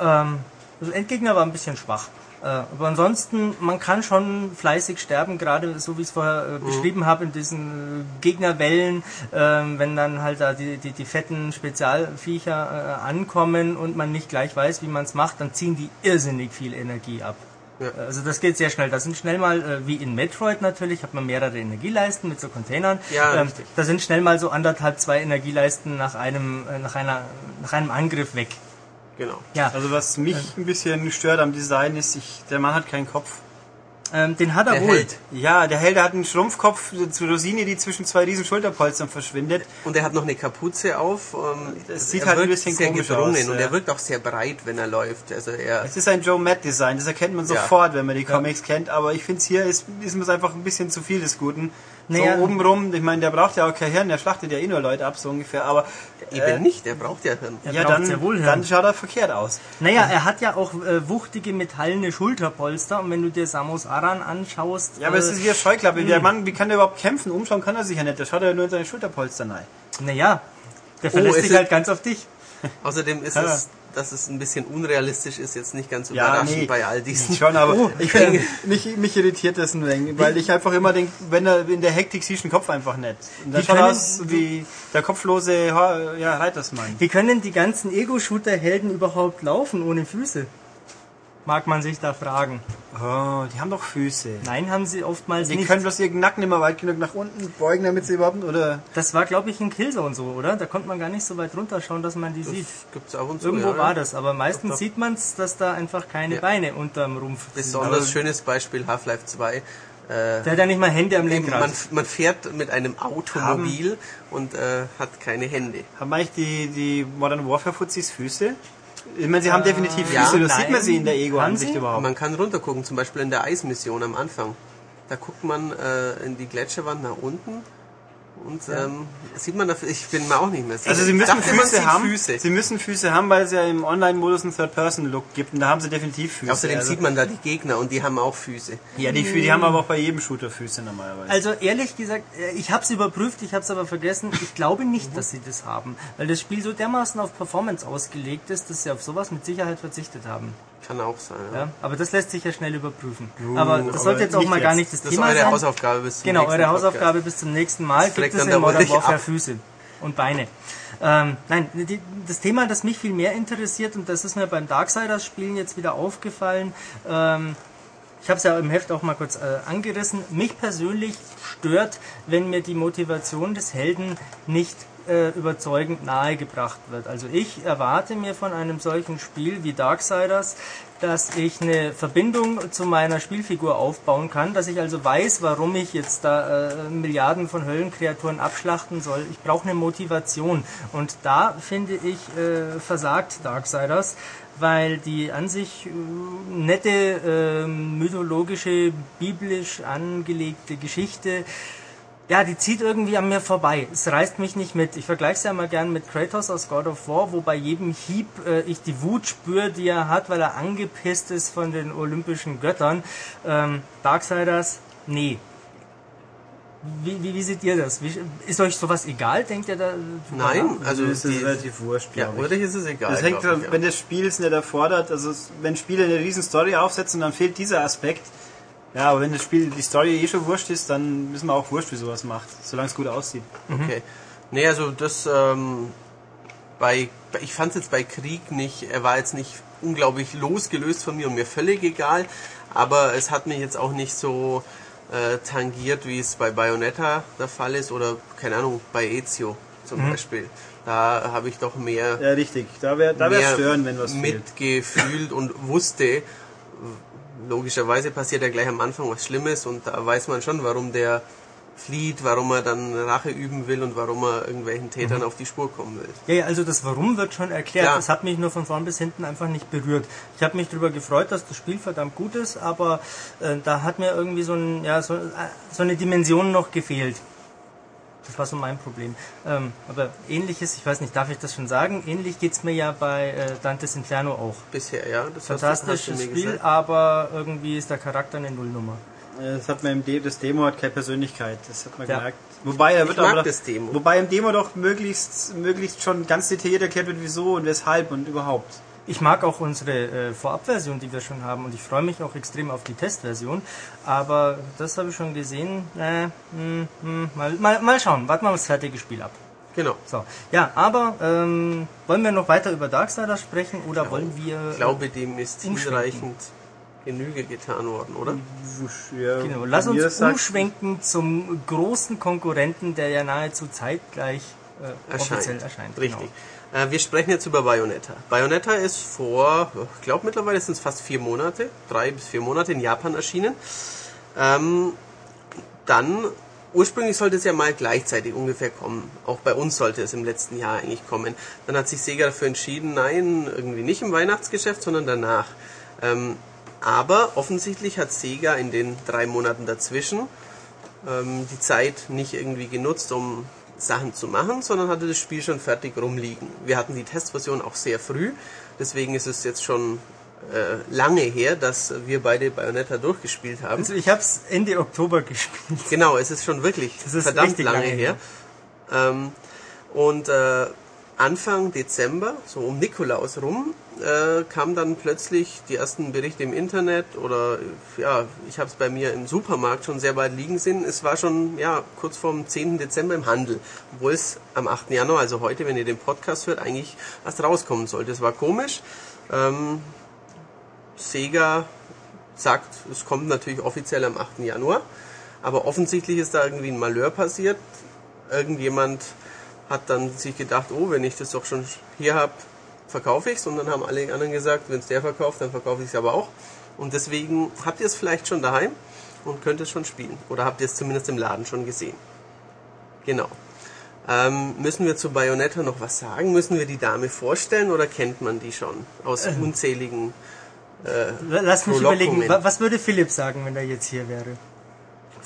Ähm, also Endgegner war ein bisschen schwach. Äh, aber ansonsten, man kann schon fleißig sterben, gerade so wie ich es vorher äh, beschrieben habe, in diesen äh, Gegnerwellen, ähm, wenn dann halt da die, die, die fetten Spezialviecher ankommen und man nicht gleich weiß, wie man es macht, dann ziehen die irrsinnig viel Energie ab. Ja. Also das geht sehr schnell. Das sind schnell mal, wie in Metroid natürlich, hat man mehrere Energieleisten mit so Containern. Ja, ähm, da sind schnell mal so anderthalb, zwei Energieleisten nach einem, nach einer, nach einem Angriff weg. Genau. Ja, Also was mich ein bisschen stört am Design ist, ich, der Mann hat keinen Kopf. ähm, den hat er Der wohl. Held. Ja, der Held der hat einen Schrumpfkopf zu Rosine, die zwischen zwei riesen Schulterpolstern verschwindet. Und er hat noch eine Kapuze auf. Ähm, Das sieht halt ein bisschen sehr komisch gedrungen aus, und ja. er wirkt auch sehr breit, wenn er läuft. Also er Es ist ein Joe Matt Design, das erkennt man Ja. sofort, wenn man die Comics kennt, aber ich finde hier ist, ist mir einfach ein bisschen zu viel des Guten. Naja. so obenrum, ich meine, der braucht ja auch kein Hirn, der schlachtet ja eh nur Leute ab, so ungefähr, aber eben äh, nicht, er braucht ja Hirn. Ja, dann, sehr wohl Hirn. dann schaut er verkehrt aus. Naja, er hat ja auch äh, wuchtige metallene Schulterpolster und wenn du dir Samus Aran anschaust. Ja, aber es äh, ist wie eine Scheuklappe. Der Mann, wie kann der überhaupt kämpfen? Umschauen kann er sich ja nicht. Der schaut ja nur in seine Schulterpolster rein. Naja, der verlässt Oh, es sich halt ganz auf dich. Außerdem ist Ja. es, dass es ein bisschen unrealistisch ist, jetzt nicht ganz Ja, überraschend nee. bei all diesen. Schon, aber Oh, ich find, mich, mich irritiert das ein wenig, weil ich einfach immer denke, wenn er in der Hektik siehst du den Kopf einfach nicht. Und Wie schaut aus wie der kopflose ja, Reitersmann. Wie können die ganzen Ego-Shooter-Helden überhaupt laufen ohne Füße? Mag man sich da fragen. Oh, die haben doch Füße. Nein, haben sie oftmals Die nicht. können bloß ihren Nacken immer weit genug nach unten beugen, damit sie überhaupt, oder? Das war, glaube ich, in Killzone so, oder? Da konnte man gar nicht so weit runterschauen, dass man die sieht. Gibt's ab und zu. Irgendwo ja. war das, aber meistens doch. sieht man es, dass da einfach keine Ja. Beine unterm Rumpf sind. Besonders schönes Beispiel Half-Life 2. Äh, Der hat ja nicht mal Hände am Lenkrad. man, man fährt mit einem Automobil und äh, hat keine Hände. Haben eigentlich die, die Modern Warfare Fuzis Füße? Ich meine, sie haben definitiv ja, Füße, das nein. sieht man sie in der Ego-Ansicht überhaupt. Man kann runtergucken, zum Beispiel in der Eismission am Anfang. Da guckt man äh, in die Gletscherwand nach unten und ähm, sieht man, dafür, ich bin mir auch nicht mehr sicher. Also sie müssen dachte, Füße haben. Füße. Sie müssen Füße haben, weil es ja im Online-Modus einen Third-Person-Look gibt und da haben sie definitiv Füße. Außerdem also, sieht man da die Gegner und die haben auch Füße. Ja, die, die haben aber auch bei jedem Shooter Füße normalerweise. Also ehrlich gesagt, äh, ich habe es überprüft, ich habe es aber vergessen. Ich glaube nicht, dass sie das haben, weil das Spiel so dermaßen auf Performance ausgelegt ist, dass sie auf sowas mit Sicherheit verzichtet haben. Kann auch sein. Ja. Ja, aber das lässt sich ja schnell überprüfen. aber das aber sollte jetzt auch mal gar jetzt. nicht das, Das ist Thema eure sein. Hausaufgabe bis zum Genau, nächsten eure Podcast. Hausaufgabe bis zum nächsten Mal. Das Gibt es dann in der Modern Warfare ab. Füße und Beine? Ähm, nein, die, das Thema, das mich viel mehr interessiert, und das ist mir beim Darksiders-Spielen jetzt wieder aufgefallen, ähm, ich habe es ja im Heft auch mal kurz äh, angerissen. Mich persönlich stört, wenn mir die Motivation des Helden nicht äh, überzeugend nahegebracht wird. Also ich erwarte mir von einem solchen Spiel wie Darksiders, dass ich eine Verbindung zu meiner Spielfigur aufbauen kann, dass ich also weiß, warum ich jetzt da äh, Milliarden von Höllenkreaturen abschlachten soll. Ich brauche eine Motivation und da finde ich äh, versagt Darksiders, weil die an sich äh, nette äh, mythologische, biblisch angelegte Geschichte ja, die zieht irgendwie an mir vorbei. Es reißt mich nicht mit. Ich vergleiche es ja mal gern mit Kratos aus God of War, wo bei jedem Hieb äh, ich die Wut spüre, die er hat, weil er angepisst ist von den olympischen Göttern. Ähm, Darksiders, nee. Wie, wie, wie seht ihr das? Wie, ist euch sowas egal? Denkt ihr da? Nein, also ist die, relativ wurscht, ja, ich. Ist es egal. Das hängt dran, ja. wenn das Spiel es nicht erfordert, also es- wenn Spiele eine riesen Story aufsetzen, dann fehlt dieser Aspekt. Ja, aber wenn das Spiel, die Story eh schon wurscht ist, dann wissen wir auch wurscht, wie sowas macht, solange es gut aussieht. Okay. Nee, also das ähm, bei ich fand es jetzt bei Krieg nicht, er war jetzt nicht unglaublich losgelöst von mir und mir völlig egal, aber es hat mich jetzt auch nicht so äh, tangiert, wie es bei Bayonetta der Fall ist oder keine Ahnung, bei Ezio zum Mhm. Beispiel. Da habe ich doch mehr Ja, richtig. Da wäre da wär stören, wenn was fehlt. mitgefühlt und wusste, logischerweise passiert ja gleich am Anfang was Schlimmes und da weiß man schon, warum der flieht, warum er dann Rache üben will und warum er irgendwelchen Tätern Mhm. auf die Spur kommen will. Ja, ja, also das Warum wird schon erklärt. Klar. Das hat mich nur von vorn bis hinten einfach nicht berührt. Ich habe mich darüber gefreut, dass das Spiel verdammt gut ist, aber äh, da hat mir irgendwie so, ein, ja, so, äh, so eine Dimension noch gefehlt. Das war so mein Problem. Ähm, aber ähnliches, ich weiß nicht, darf ich das schon sagen? Ähnlich geht's mir ja bei äh, Dantes Inferno auch. Bisher, ja. Das hast du- hast Fantastisches du mir Spiel, gesagt. aber irgendwie ist der Charakter eine Nullnummer. Das hat man im De das Demo hat keine Persönlichkeit, das hat man Ja. gemerkt. Wobei er wird mag aber das Demo. wobei im Demo doch möglichst möglichst schon ganz detailliert erklärt wird, wieso und weshalb und überhaupt. Ich mag auch unsere äh, Vorabversion, die wir schon haben, und ich freue mich auch extrem auf die Testversion. Aber das habe ich schon gesehen. Äh, mh, mh, mal, mal, mal schauen, warten wir mal das fertige Spiel ab. Genau. So, ja, aber ähm, wollen wir noch weiter über Darksiders sprechen oder wollen wir? Ich glaube, dem ist hinreichend Genüge getan worden, oder? Ja, Genau, lass uns umschwenken zum großen Konkurrenten, der ja nahezu zeitgleich äh, offiziell erscheint. Richtig. Äh, wir sprechen jetzt über Bayonetta. Bayonetta ist vor, ich glaube mittlerweile sind es fast vier Monate, drei bis vier Monate in Japan erschienen. Ähm, dann, ursprünglich sollte es ja mal gleichzeitig ungefähr kommen. Auch bei uns sollte es im letzten Jahr eigentlich kommen. Dann hat sich Sega dafür entschieden, nein, irgendwie nicht im Weihnachtsgeschäft, sondern danach. Ähm, aber offensichtlich hat Sega in den drei Monaten dazwischen ähm, die Zeit nicht irgendwie genutzt, um Sachen zu machen, sondern hatte das Spiel schon fertig rumliegen. Wir hatten die Testversion auch sehr früh, deswegen ist es jetzt schon äh, lange her, dass wir beide Bayonetta durchgespielt haben. Also ich habe es Ende Oktober gespielt. Genau, es ist schon wirklich verdammt lange, lange her. Ähm, und äh, Anfang Dezember, so um Nikolaus rum, äh, kam dann plötzlich die ersten Berichte im Internet oder ja, ich habe es bei mir im Supermarkt schon sehr weit liegen sehen. Es war schon ja kurz vorm 10. Dezember im Handel, obwohl es am 8. Januar, also heute, wenn ihr den Podcast hört, eigentlich erst rauskommen sollte. Es war komisch. Ähm, Sega sagt, es kommt natürlich offiziell am 8. Januar, aber offensichtlich ist da irgendwie ein Malheur passiert. Irgendjemand hat dann sich gedacht, oh, wenn ich das doch schon hier habe, verkaufe ich es. Und dann haben alle anderen gesagt, wenn es der verkauft, dann verkaufe ich es aber auch. Und deswegen habt ihr es vielleicht schon daheim und könnt es schon spielen. Oder habt ihr es zumindest im Laden schon gesehen. Genau. Ähm, müssen wir zu Bayonetta noch was sagen? Müssen wir die Dame vorstellen oder kennt man die schon aus unzähligen Lass mich überlegen, wa- was würde Philipp sagen, wenn er jetzt hier wäre?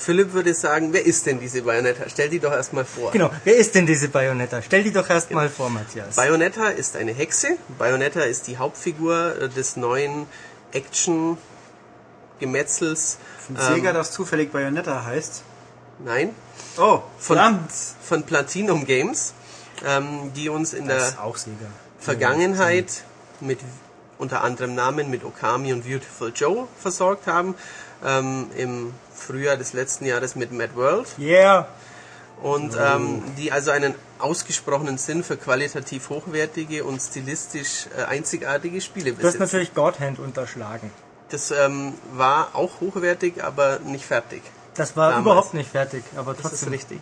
Philipp würde sagen, wer ist denn diese Bayonetta? Stell die doch erstmal vor. Genau, wer ist denn diese Bayonetta? Stell die doch erst mal vor, Matthias. Bayonetta ist eine Hexe. Bayonetta ist die Hauptfigur äh, des neuen Action-Gemetzels. Von Sega, das zufällig Bayonetta heißt. Nein, Oh, Von- verdammt! von Platinum Games, ähm, die uns in das der ist auch Sega. Vergangenheit mit unter anderem Namen mit Okami und Beautiful Joe versorgt haben. Ähm, Im Frühjahr des letzten Jahres mit Mad World. Yeah! und ähm, die also einen ausgesprochenen Sinn für qualitativ hochwertige und stilistisch äh, einzigartige Spiele Du hast besitzen. natürlich Godhand unterschlagen. Das ähm, war auch hochwertig, aber nicht fertig. Das war Damals. überhaupt nicht fertig, aber Das ist trotzdem. richtig.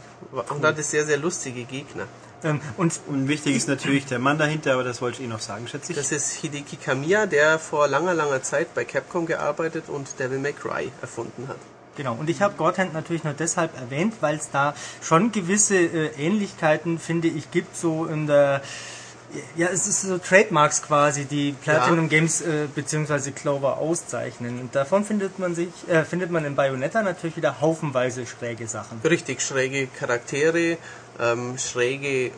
Und hatte sehr, sehr lustige Gegner. Ähm, und Und wichtig ist natürlich der Mann dahinter, aber das wollte ich eh noch sagen, schätze ich. Das ist Hideki Kamiya, der vor langer, langer Zeit bei Capcom gearbeitet und Devil May Cry erfunden hat. Genau, und ich habe Godhand natürlich nur deshalb erwähnt, weil es da schon gewisse äh, Ähnlichkeiten, finde ich, gibt, so in der. Ja, es ist so Trademarks quasi, die Platinum Ja. Games äh, bzw. Clover auszeichnen. Und davon findet man sich, äh, findet man in Bayonetta natürlich wieder haufenweise schräge Sachen. Richtig schräge Charaktere, ähm, schräge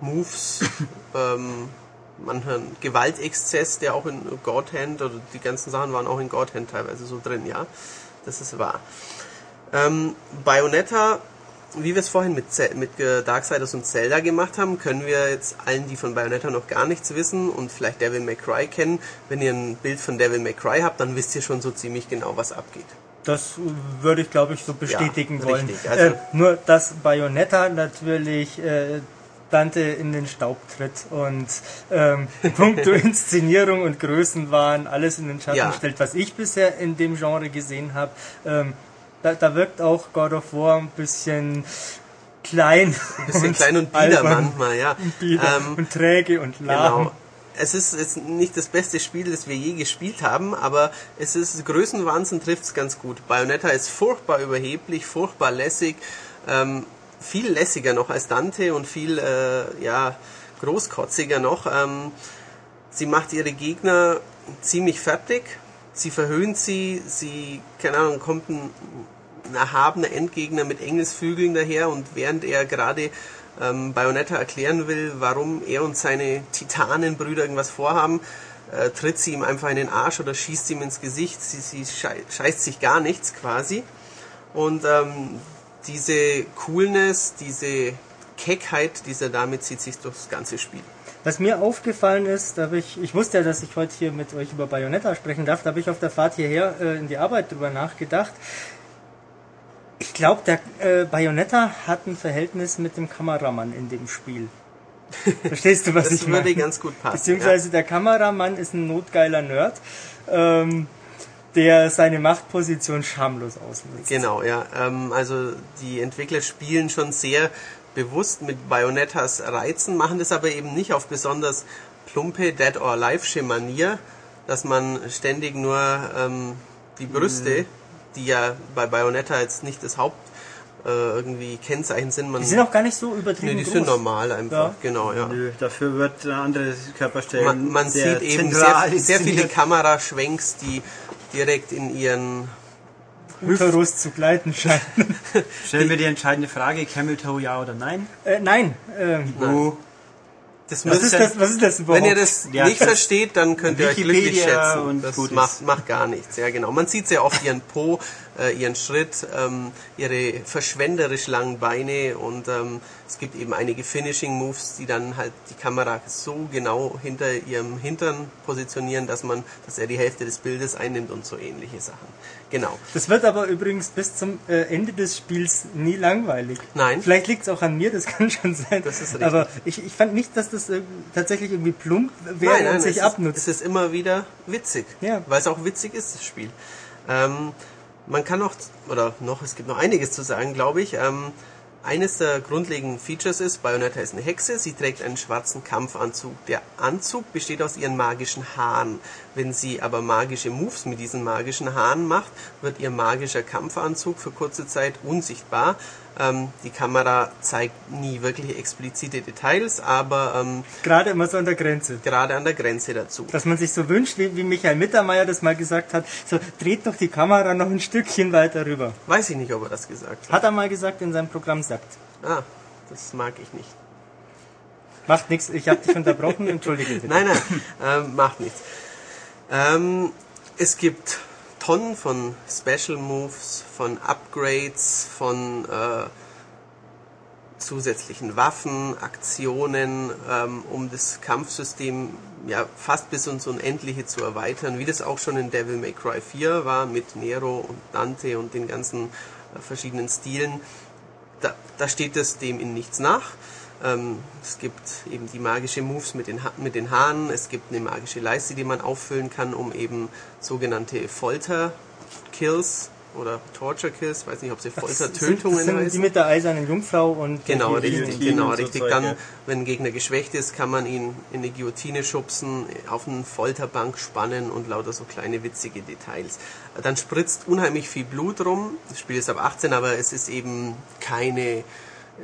Moves, ähm, mancher Gewaltexzess, der auch in God Hand oder die ganzen Sachen waren auch in God Hand teilweise so drin, ja. Das ist wahr. Ähm, Bayonetta, wie wir es vorhin mit, Ze- mit Darksiders und Zelda gemacht haben, können wir jetzt allen, die von Bayonetta noch gar nichts wissen und vielleicht Devil May Cry kennen, wenn ihr ein Bild von Devil May Cry habt, dann wisst ihr schon so ziemlich genau, was abgeht. Das würde ich, glaube ich, so bestätigen Ja, wollen. richtig. Also- äh, nur, dass Bayonetta natürlich äh, Dante in den Staub tritt und ähm, puncto Inszenierung und Größenwahn alles in den Schatten Ja. stellt, was ich bisher in dem Genre gesehen habe. Ähm, da, da wirkt auch God of War ein bisschen klein. Ein bisschen klein und bieder albern manchmal, ja. Und, bieder Ähm, und träge und lahm. Genau. Es ist jetzt nicht das beste Spiel, das wir je gespielt haben, aber es ist Größenwahnsinn trifft es ganz gut. Bayonetta ist furchtbar überheblich, furchtbar lässig, ähm, viel lässiger noch als Dante und viel äh, ja großkotziger noch. Ähm, sie macht ihre Gegner ziemlich fertig, sie verhöhnt sie, sie keine Ahnung kommt ein, ein erhabener Endgegner mit Engelsflügeln daher und während er gerade ähm, Bayonetta erklären will, warum er und seine Titanenbrüder irgendwas vorhaben, äh, tritt sie ihm einfach in den Arsch oder schießt ihm ins Gesicht. Sie, sie schei scheißt sich gar nichts quasi. Und ähm, diese Coolness, diese Keckheit dieser Dame zieht sich durchs ganze Spiel. Was mir aufgefallen ist, da ich, ich wusste ja, dass ich heute hier mit euch über Bayonetta sprechen darf, da habe ich auf der Fahrt hierher äh, in die Arbeit drüber nachgedacht. Ich glaube, der äh, Bayonetta hat ein Verhältnis mit dem Kameramann in dem Spiel. Verstehst du, was Das ich würde meine? ganz gut passen. Beziehungsweise der Kameramann ist ein notgeiler Nerd, ähm, der seine Machtposition schamlos ausnutzt. Genau, ja. Ähm, also die Entwickler spielen schon sehr bewusst mit Bayonettas Reizen, machen das aber eben nicht auf besonders plumpe Dead or Alive Manier, dass man ständig nur ähm, die Brüste, die ja bei Bayonetta jetzt nicht das Haupt äh, irgendwie Kennzeichen sind, man Die sind auch gar nicht so nee, übertrieben die groß. sind normal einfach, Ja. genau, ja. Nö, dafür wird eine andere Körperstellen Man, man sehr sieht eben sehr, sehr viele. Kameraschwenks, die direkt in ihren Uterus zu gleiten scheinen. Stellen wir die entscheidende Frage, Camel Toe ja oder nein? äh, nein, ähm, Wo? das was, ist das, was ist das überhaupt? Wenn ihr das Ja, nicht das- versteht, dann könnt ihr euch glücklich schätzen. und das gut macht, macht gar nichts. Ja, genau. Man sieht sehr oft ihren Po, äh, ihren Schritt, ähm, ihre verschwenderisch langen Beine und ähm, es gibt eben einige Finishing Moves, die dann halt die Kamera so genau hinter ihrem Hintern positionieren, dass man, dass er die Hälfte des Bildes einnimmt und so ähnliche Sachen. Genau. Das wird aber übrigens bis zum äh, Ende des Spiels nie langweilig. Nein. Vielleicht liegt es auch an mir, das kann schon sein. Das ist richtig. Aber ich, ich fand nicht, dass das äh, tatsächlich irgendwie plump wäre Nein, nein, und sich es abnutzt. Ist, es ist immer wieder witzig, Ja. weil es auch witzig ist, das Spiel. Ähm, man kann noch, oder noch, es gibt noch einiges zu sagen, glaube ich. Ähm, eines der grundlegenden Features ist, Bayonetta ist eine Hexe, sie trägt einen schwarzen Kampfanzug. Der Anzug besteht aus ihren magischen Haaren. Wenn sie aber magische Moves mit diesen magischen Haaren macht, wird ihr magischer Kampfanzug für kurze Zeit unsichtbar. Ähm, die Kamera zeigt nie wirklich explizite Details, aber ähm, Gerade immer so an der Grenze. gerade an der Grenze dazu. Dass man sich so wünscht, wie, wie Michael Mittermeier das mal gesagt hat, so dreht doch die Kamera noch ein Stückchen weiter rüber. Weiß ich nicht, ob er das gesagt hat. Hat er mal gesagt in seinem Programm sagt. Ah, das mag ich nicht. Macht nichts, ich habe dich unterbrochen, entschuldige bitte. Nein, nein, ähm, macht nichts. Ähm, es gibt Tonnen von Special Moves, von Upgrades, von äh, zusätzlichen Waffen, Aktionen, ähm, um das Kampfsystem ja fast bis ins Unendliche zu erweitern, wie das auch schon in Devil May Cry 4 war mit Nero und Dante und den ganzen äh, verschiedenen Stilen. Da, da steht es dem in nichts nach. Ähm, es gibt eben die magische Moves mit den, ha mit den Haaren, es gibt eine magische Leiste, die man auffüllen kann, um eben sogenannte Folter-Kills oder Torture-Kills, weiß nicht, ob sie Foltertötungen sind die heißen. mit der eisernen Jungfrau und Genau, die richtig, genau, so richtig. Zeug, Dann, ja. wenn ein Gegner geschwächt ist, kann man ihn in eine Guillotine schubsen, auf eine Folterbank spannen und lauter so kleine witzige Details. Dann spritzt unheimlich viel Blut rum. Das Spiel ist ab 18, aber es ist eben keine,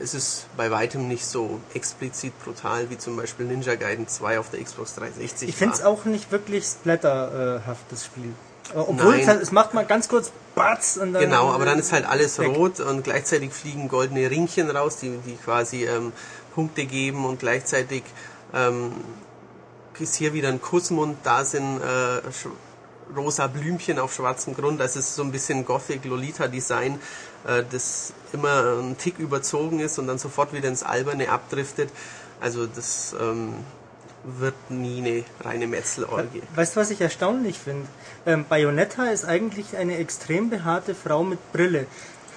es ist bei weitem nicht so explizit brutal wie zum Beispiel Ninja Gaiden 2 auf der Xbox 360. Ich finde es auch nicht wirklich splatterhaft, das Spiel. Äh, Obwohl Nein. es, halt, es macht mal ganz kurz Batz und dann. Genau, aber dann ist halt alles weg. rot und gleichzeitig fliegen goldene Ringchen raus, die, die quasi ähm, Punkte geben und gleichzeitig ähm, ist hier wieder ein Kussmund, da sind äh, rosa Blümchen auf schwarzem Grund. Das ist so ein bisschen Gothic-Lolita-Design, äh, das immer ein Tick überzogen ist und dann sofort wieder ins Alberne abdriftet. Also das ähm, wird nie eine reine Metzelorgie. Weißt du, was ich erstaunlich finde? Ähm, Bayonetta ist eigentlich eine extrem behaarte Frau mit Brille.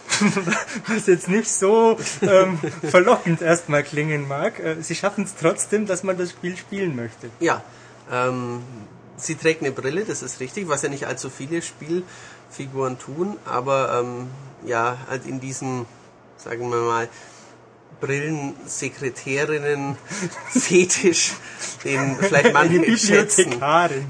was jetzt nicht so ähm, verlockend erstmal klingen mag. Äh, sie schaffen es trotzdem, dass man das Spiel spielen möchte. Ja, ähm, sie trägt eine Brille, das ist richtig, was ja nicht allzu viele Spielfiguren tun, aber ähm, ja, halt in diesem, sagen wir mal, Brillensekretärinnen Fetisch, den vielleicht manche schätzen.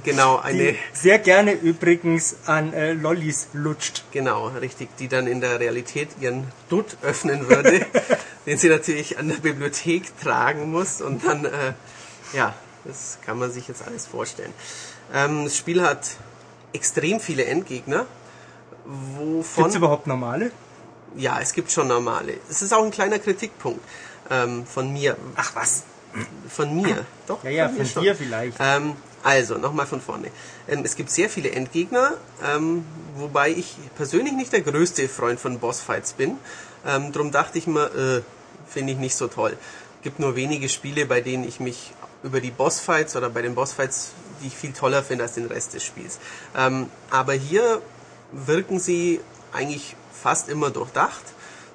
Genau, eine, Die sehr gerne übrigens an äh, Lollis lutscht. genau, richtig, die dann in der Realität ihren Dutt öffnen würde, den sie natürlich an der Bibliothek tragen muss und dann, äh, ja, das kann man sich jetzt alles vorstellen. Ähm, das Spiel hat extrem viele Endgegner, wovon... Gibt es überhaupt normale? Ja, es gibt schon normale. Es ist auch ein kleiner Kritikpunkt ähm, von mir. Ach was? Von mir, doch. Ja, ja, von schon. dir vielleicht. Ähm, also, nochmal von vorne. Ähm, es gibt sehr viele Endgegner, ähm, wobei ich persönlich nicht der größte Freund von Bossfights bin. Ähm, drum dachte ich mir, äh, finde ich nicht so toll. gibt nur wenige Spiele, bei denen ich mich über die Bossfights oder bei den Bossfights, die ich viel toller finde als den Rest des Spiels. Ähm, aber hier wirken sie eigentlich fast immer durchdacht.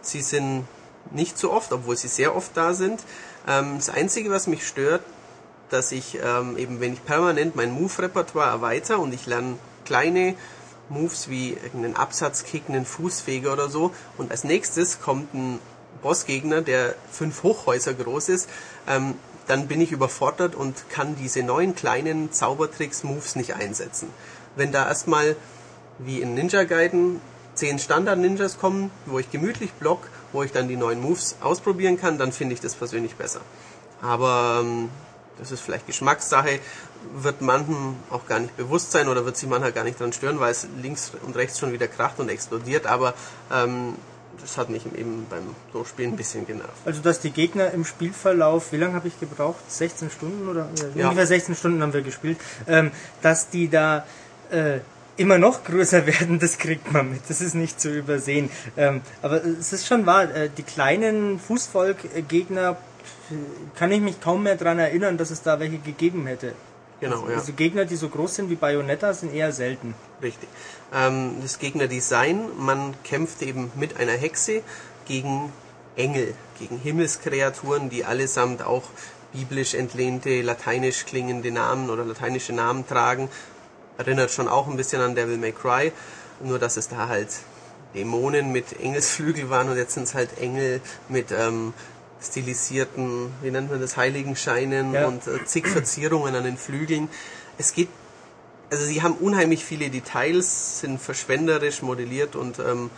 Sie sind nicht so oft, obwohl sie sehr oft da sind. Ähm, das Einzige, was mich stört, dass ich ähm, eben, wenn ich permanent mein Move-Repertoire erweitere und ich lerne kleine Moves wie einen Absatzkick, einen Fußfeger oder so und als nächstes kommt ein Bossgegner, der fünf Hochhäuser groß ist, ähm, dann bin ich überfordert und kann diese neuen kleinen Zaubertricks, Moves nicht einsetzen. Wenn da erstmal wie in Ninja Gaiden zehn Standard-Ninjas kommen, wo ich gemütlich block, wo ich dann die neuen Moves ausprobieren kann, dann finde ich das persönlich besser. Aber ähm, das ist vielleicht Geschmackssache, wird manchen auch gar nicht bewusst sein oder wird sich mancher gar nicht dran stören, weil es links und rechts schon wieder kracht und explodiert, aber ähm, das hat mich eben beim Durchspielen ein bisschen genervt. Also dass die Gegner im Spielverlauf, wie lange habe ich gebraucht? 16 Stunden oder ja, Ja. ungefähr 16 Stunden haben wir gespielt, ähm, dass die da äh, immer noch größer werden, das kriegt man mit. Das ist nicht zu übersehen. Ähm, aber es ist schon wahr, äh, die kleinen Fußvolk-Gegner äh, kann ich mich kaum mehr daran erinnern, dass es da welche gegeben hätte. Genau, ja. Also Gegner, die so groß sind wie Bayonetta, sind eher selten. Richtig. Ähm, das Gegnerdesign, man kämpft eben mit einer Hexe gegen Engel, gegen Himmelskreaturen, die allesamt auch biblisch entlehnte, lateinisch klingende Namen oder lateinische Namen tragen. Erinnert schon auch ein bisschen an Devil May Cry, nur dass es da halt Dämonen mit Engelsflügel waren und jetzt sind es halt Engel mit ähm, stilisierten, wie nennt man das, Heiligenscheinen Ja. und äh, zig Verzierungen an den Flügeln. Es geht also sie haben unheimlich viele Details, sind verschwenderisch modelliert und ähm,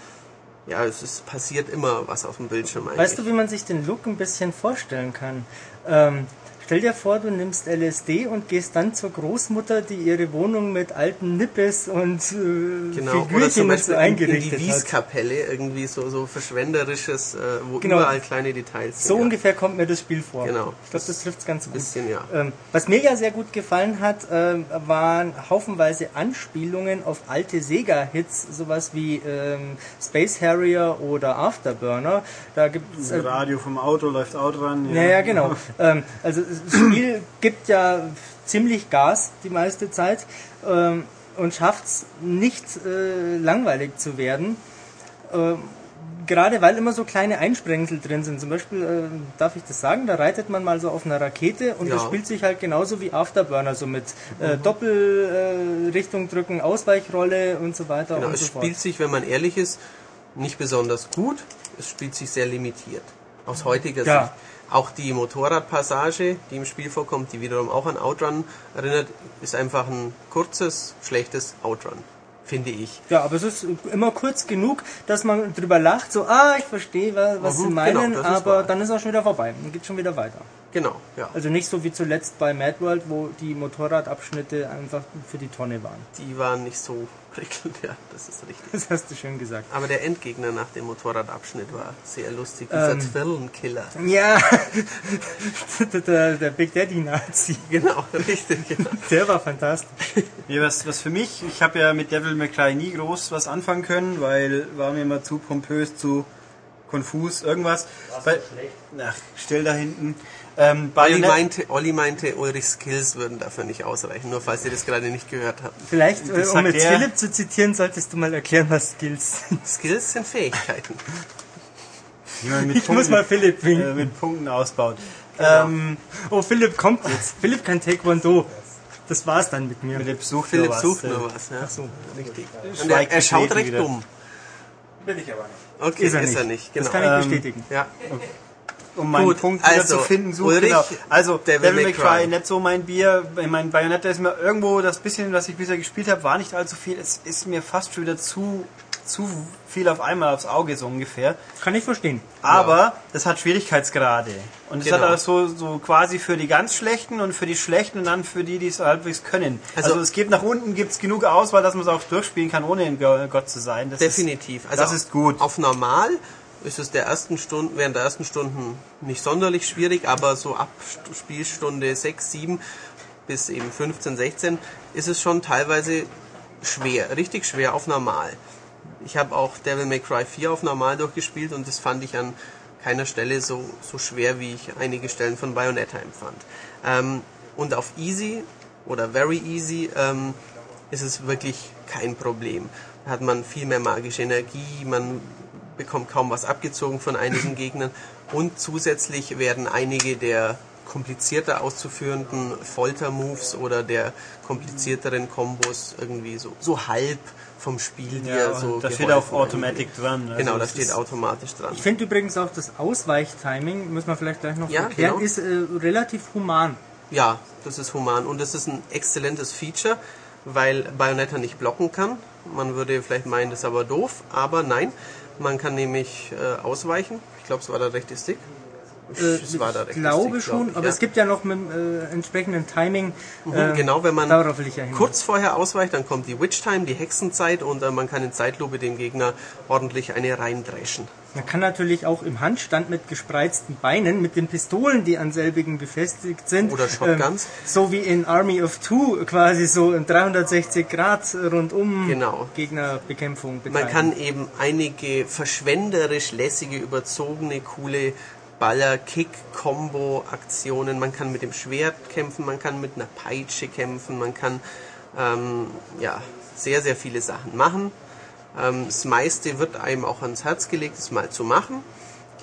ja, es ist, passiert immer was auf dem Bildschirm eigentlich. Weißt du, wie man sich den Look ein bisschen vorstellen kann? Ähm, stell dir vor, du nimmst LSD und gehst dann zur Großmutter, die ihre Wohnung mit alten Nippes und äh, genau, oder Figürchen zum und so Beispiel in, in die eingerichtet hat. Wieskapelle, irgendwie so, so verschwenderisches, äh, wo Genau. überall kleine Details sind. So ja. ungefähr kommt mir das Spiel vor. Genau. Ich glaube, das trifft es ganz Ein gut. bisschen, ja. Ähm, was mir ja sehr gut gefallen hat, ähm, waren haufenweise Anspielungen auf alte Sega-Hits, sowas wie ähm, Space Harrier oder Afterburner. Da gibt es Das Radio vom Auto läuft auch dran. Ja, ja, genau. ähm, also das Spiel gibt ja ziemlich Gas die meiste Zeit ähm, und schafft es nicht äh, langweilig zu werden. Ähm, gerade weil immer so kleine Einsprengsel drin sind. Zum Beispiel, äh, darf ich das sagen, da reitet man mal so auf einer Rakete und Ja. das spielt sich halt genauso wie Afterburner, so mit äh, Doppelrichtung äh, drücken, Ausweichrolle und so weiter Genau, und es so spielt fort. sich, wenn man ehrlich ist, nicht besonders gut. Es spielt sich sehr limitiert. Aus heutiger Ja. Sicht. Auch die Motorradpassage, die im Spiel vorkommt, die wiederum auch an Outrun erinnert, ist einfach ein kurzes, schlechtes Outrun. Finde ich. Ja, aber es ist immer kurz genug, dass man drüber lacht, so, ah, ich verstehe, wa- was Mhm, sie meinen, genau, das ist aber wahr. dann ist auch schon wieder vorbei. Dann geht schon wieder weiter. Genau, ja. Also nicht so wie zuletzt bei Mad World, wo die Motorradabschnitte einfach für die Tonne waren. Die waren nicht so prickelnd, ja, das ist richtig. Das hast du schön gesagt. Aber der Endgegner nach dem Motorradabschnitt war sehr lustig. Dieser Ähm. Zwirlenkiller. Ja, der, der Big Daddy Nazi, Genau, richtig. Genau. der war fantastisch. Nee, was, was für mich, ich habe ja mit Devil May Cry nie groß was anfangen können, weil war mir immer zu pompös, zu konfus, irgendwas. Weil, ach, stell da hinten. Ähm, Olli meinte, Olli meinte, Ulrichs Skills würden dafür nicht ausreichen, nur falls ihr das gerade nicht gehört habt. Vielleicht, äh, Das um jetzt er. Philipp zu zitieren, solltest du mal erklären, was Skills sind. Skills sind Fähigkeiten. wie man mit Ich muss mal Philipp äh, winken. mit Punkten ausbaut. Ähm, Oh, Philipp kommt jetzt. Philipp kann Taekwondo. Das war's dann mit mir. Philipp sucht Philipp nur was. sucht äh, nur was, ja. Ach so. Richtig. Und er, er schaut recht wieder. dumm. Bin ich aber nicht. Okay, Ist er nicht. nicht. Genau. Das kann ich Ähm, bestätigen. ja. Um meinen Gut, Punkt wieder also, zu finden, sucht Ulrich, genau. Also Devil Devil, May Cry. Nicht so mein Bier. Ich mein Bayonetta ist mir irgendwo das bisschen, was ich bisher gespielt habe, war nicht allzu viel. Es ist mir fast schon wieder zu zu viel auf einmal aufs Auge so ungefähr. Kann ich verstehen. Aber das hat Schwierigkeitsgrade. Und es Genau. hat auch so, so quasi für die ganz Schlechten und für die Schlechten und dann für die, die es halbwegs können. Also, Also- es gibt nach unten gibt's genug Auswahl, dass man es auch durchspielen kann, ohne ein Go- Gott zu sein. Das Definitiv. Also das ist gut. Auf normal ist es der ersten Stunden, während der ersten Stunden nicht sonderlich schwierig, aber so ab St- Spielstunde 6, 7 bis eben 15, 16 ist es schon teilweise schwer, richtig schwer auf normal. Ich habe auch Devil May Cry 4 auf normal durchgespielt und das fand ich an keiner Stelle so, so schwer, wie ich einige Stellen von Bayonetta empfand. Ähm, Und auf Easy oder Very Easy ähm, ist es wirklich kein Problem. Da hat man viel mehr magische Energie, man bekommt kaum was abgezogen von einigen Gegnern und zusätzlich werden einige der komplizierter auszuführenden Folter-Moves oder der komplizierteren Kombos irgendwie so, so halb vom Spiel dir Ja, so da steht auch Automatic dran. Also Genau, da das steht automatisch dran. Ich finde übrigens auch das Ausweichtiming, muss man vielleicht gleich noch Ja, erklären, genau. ist äh, relativ human. Ja, das ist human und das ist ein exzellentes Feature, weil Bayonetta nicht blocken kann. Man würde vielleicht meinen, das ist aber doof, aber nein, man kann nämlich äh, ausweichen. Ich glaube, es war der rechte Stick. Äh, ich glaube Stick, schon, glaub ich, aber ja. es gibt ja noch mit dem äh, entsprechenden Timing. Mhm, genau, wenn man ja kurz vorher ausweicht, dann kommt die Witch Time, die Hexenzeit und äh, man kann in Zeitlupe dem Gegner ordentlich eine reindreschen. Man kann natürlich auch im Handstand mit gespreizten Beinen, mit den Pistolen, die an selbigen befestigt sind, Oder Shotguns. ähm, so wie in Army of Two quasi so in 360 Grad rundum Genau. Gegnerbekämpfung betreiben. Man kann eben einige verschwenderisch lässige, überzogene, coole Baller, Kick, Combo, Aktionen. Man kann mit dem Schwert kämpfen, man kann mit einer Peitsche kämpfen, man kann ähm, ja sehr, sehr viele Sachen machen. Ähm, das meiste wird einem auch ans Herz gelegt, es mal zu machen.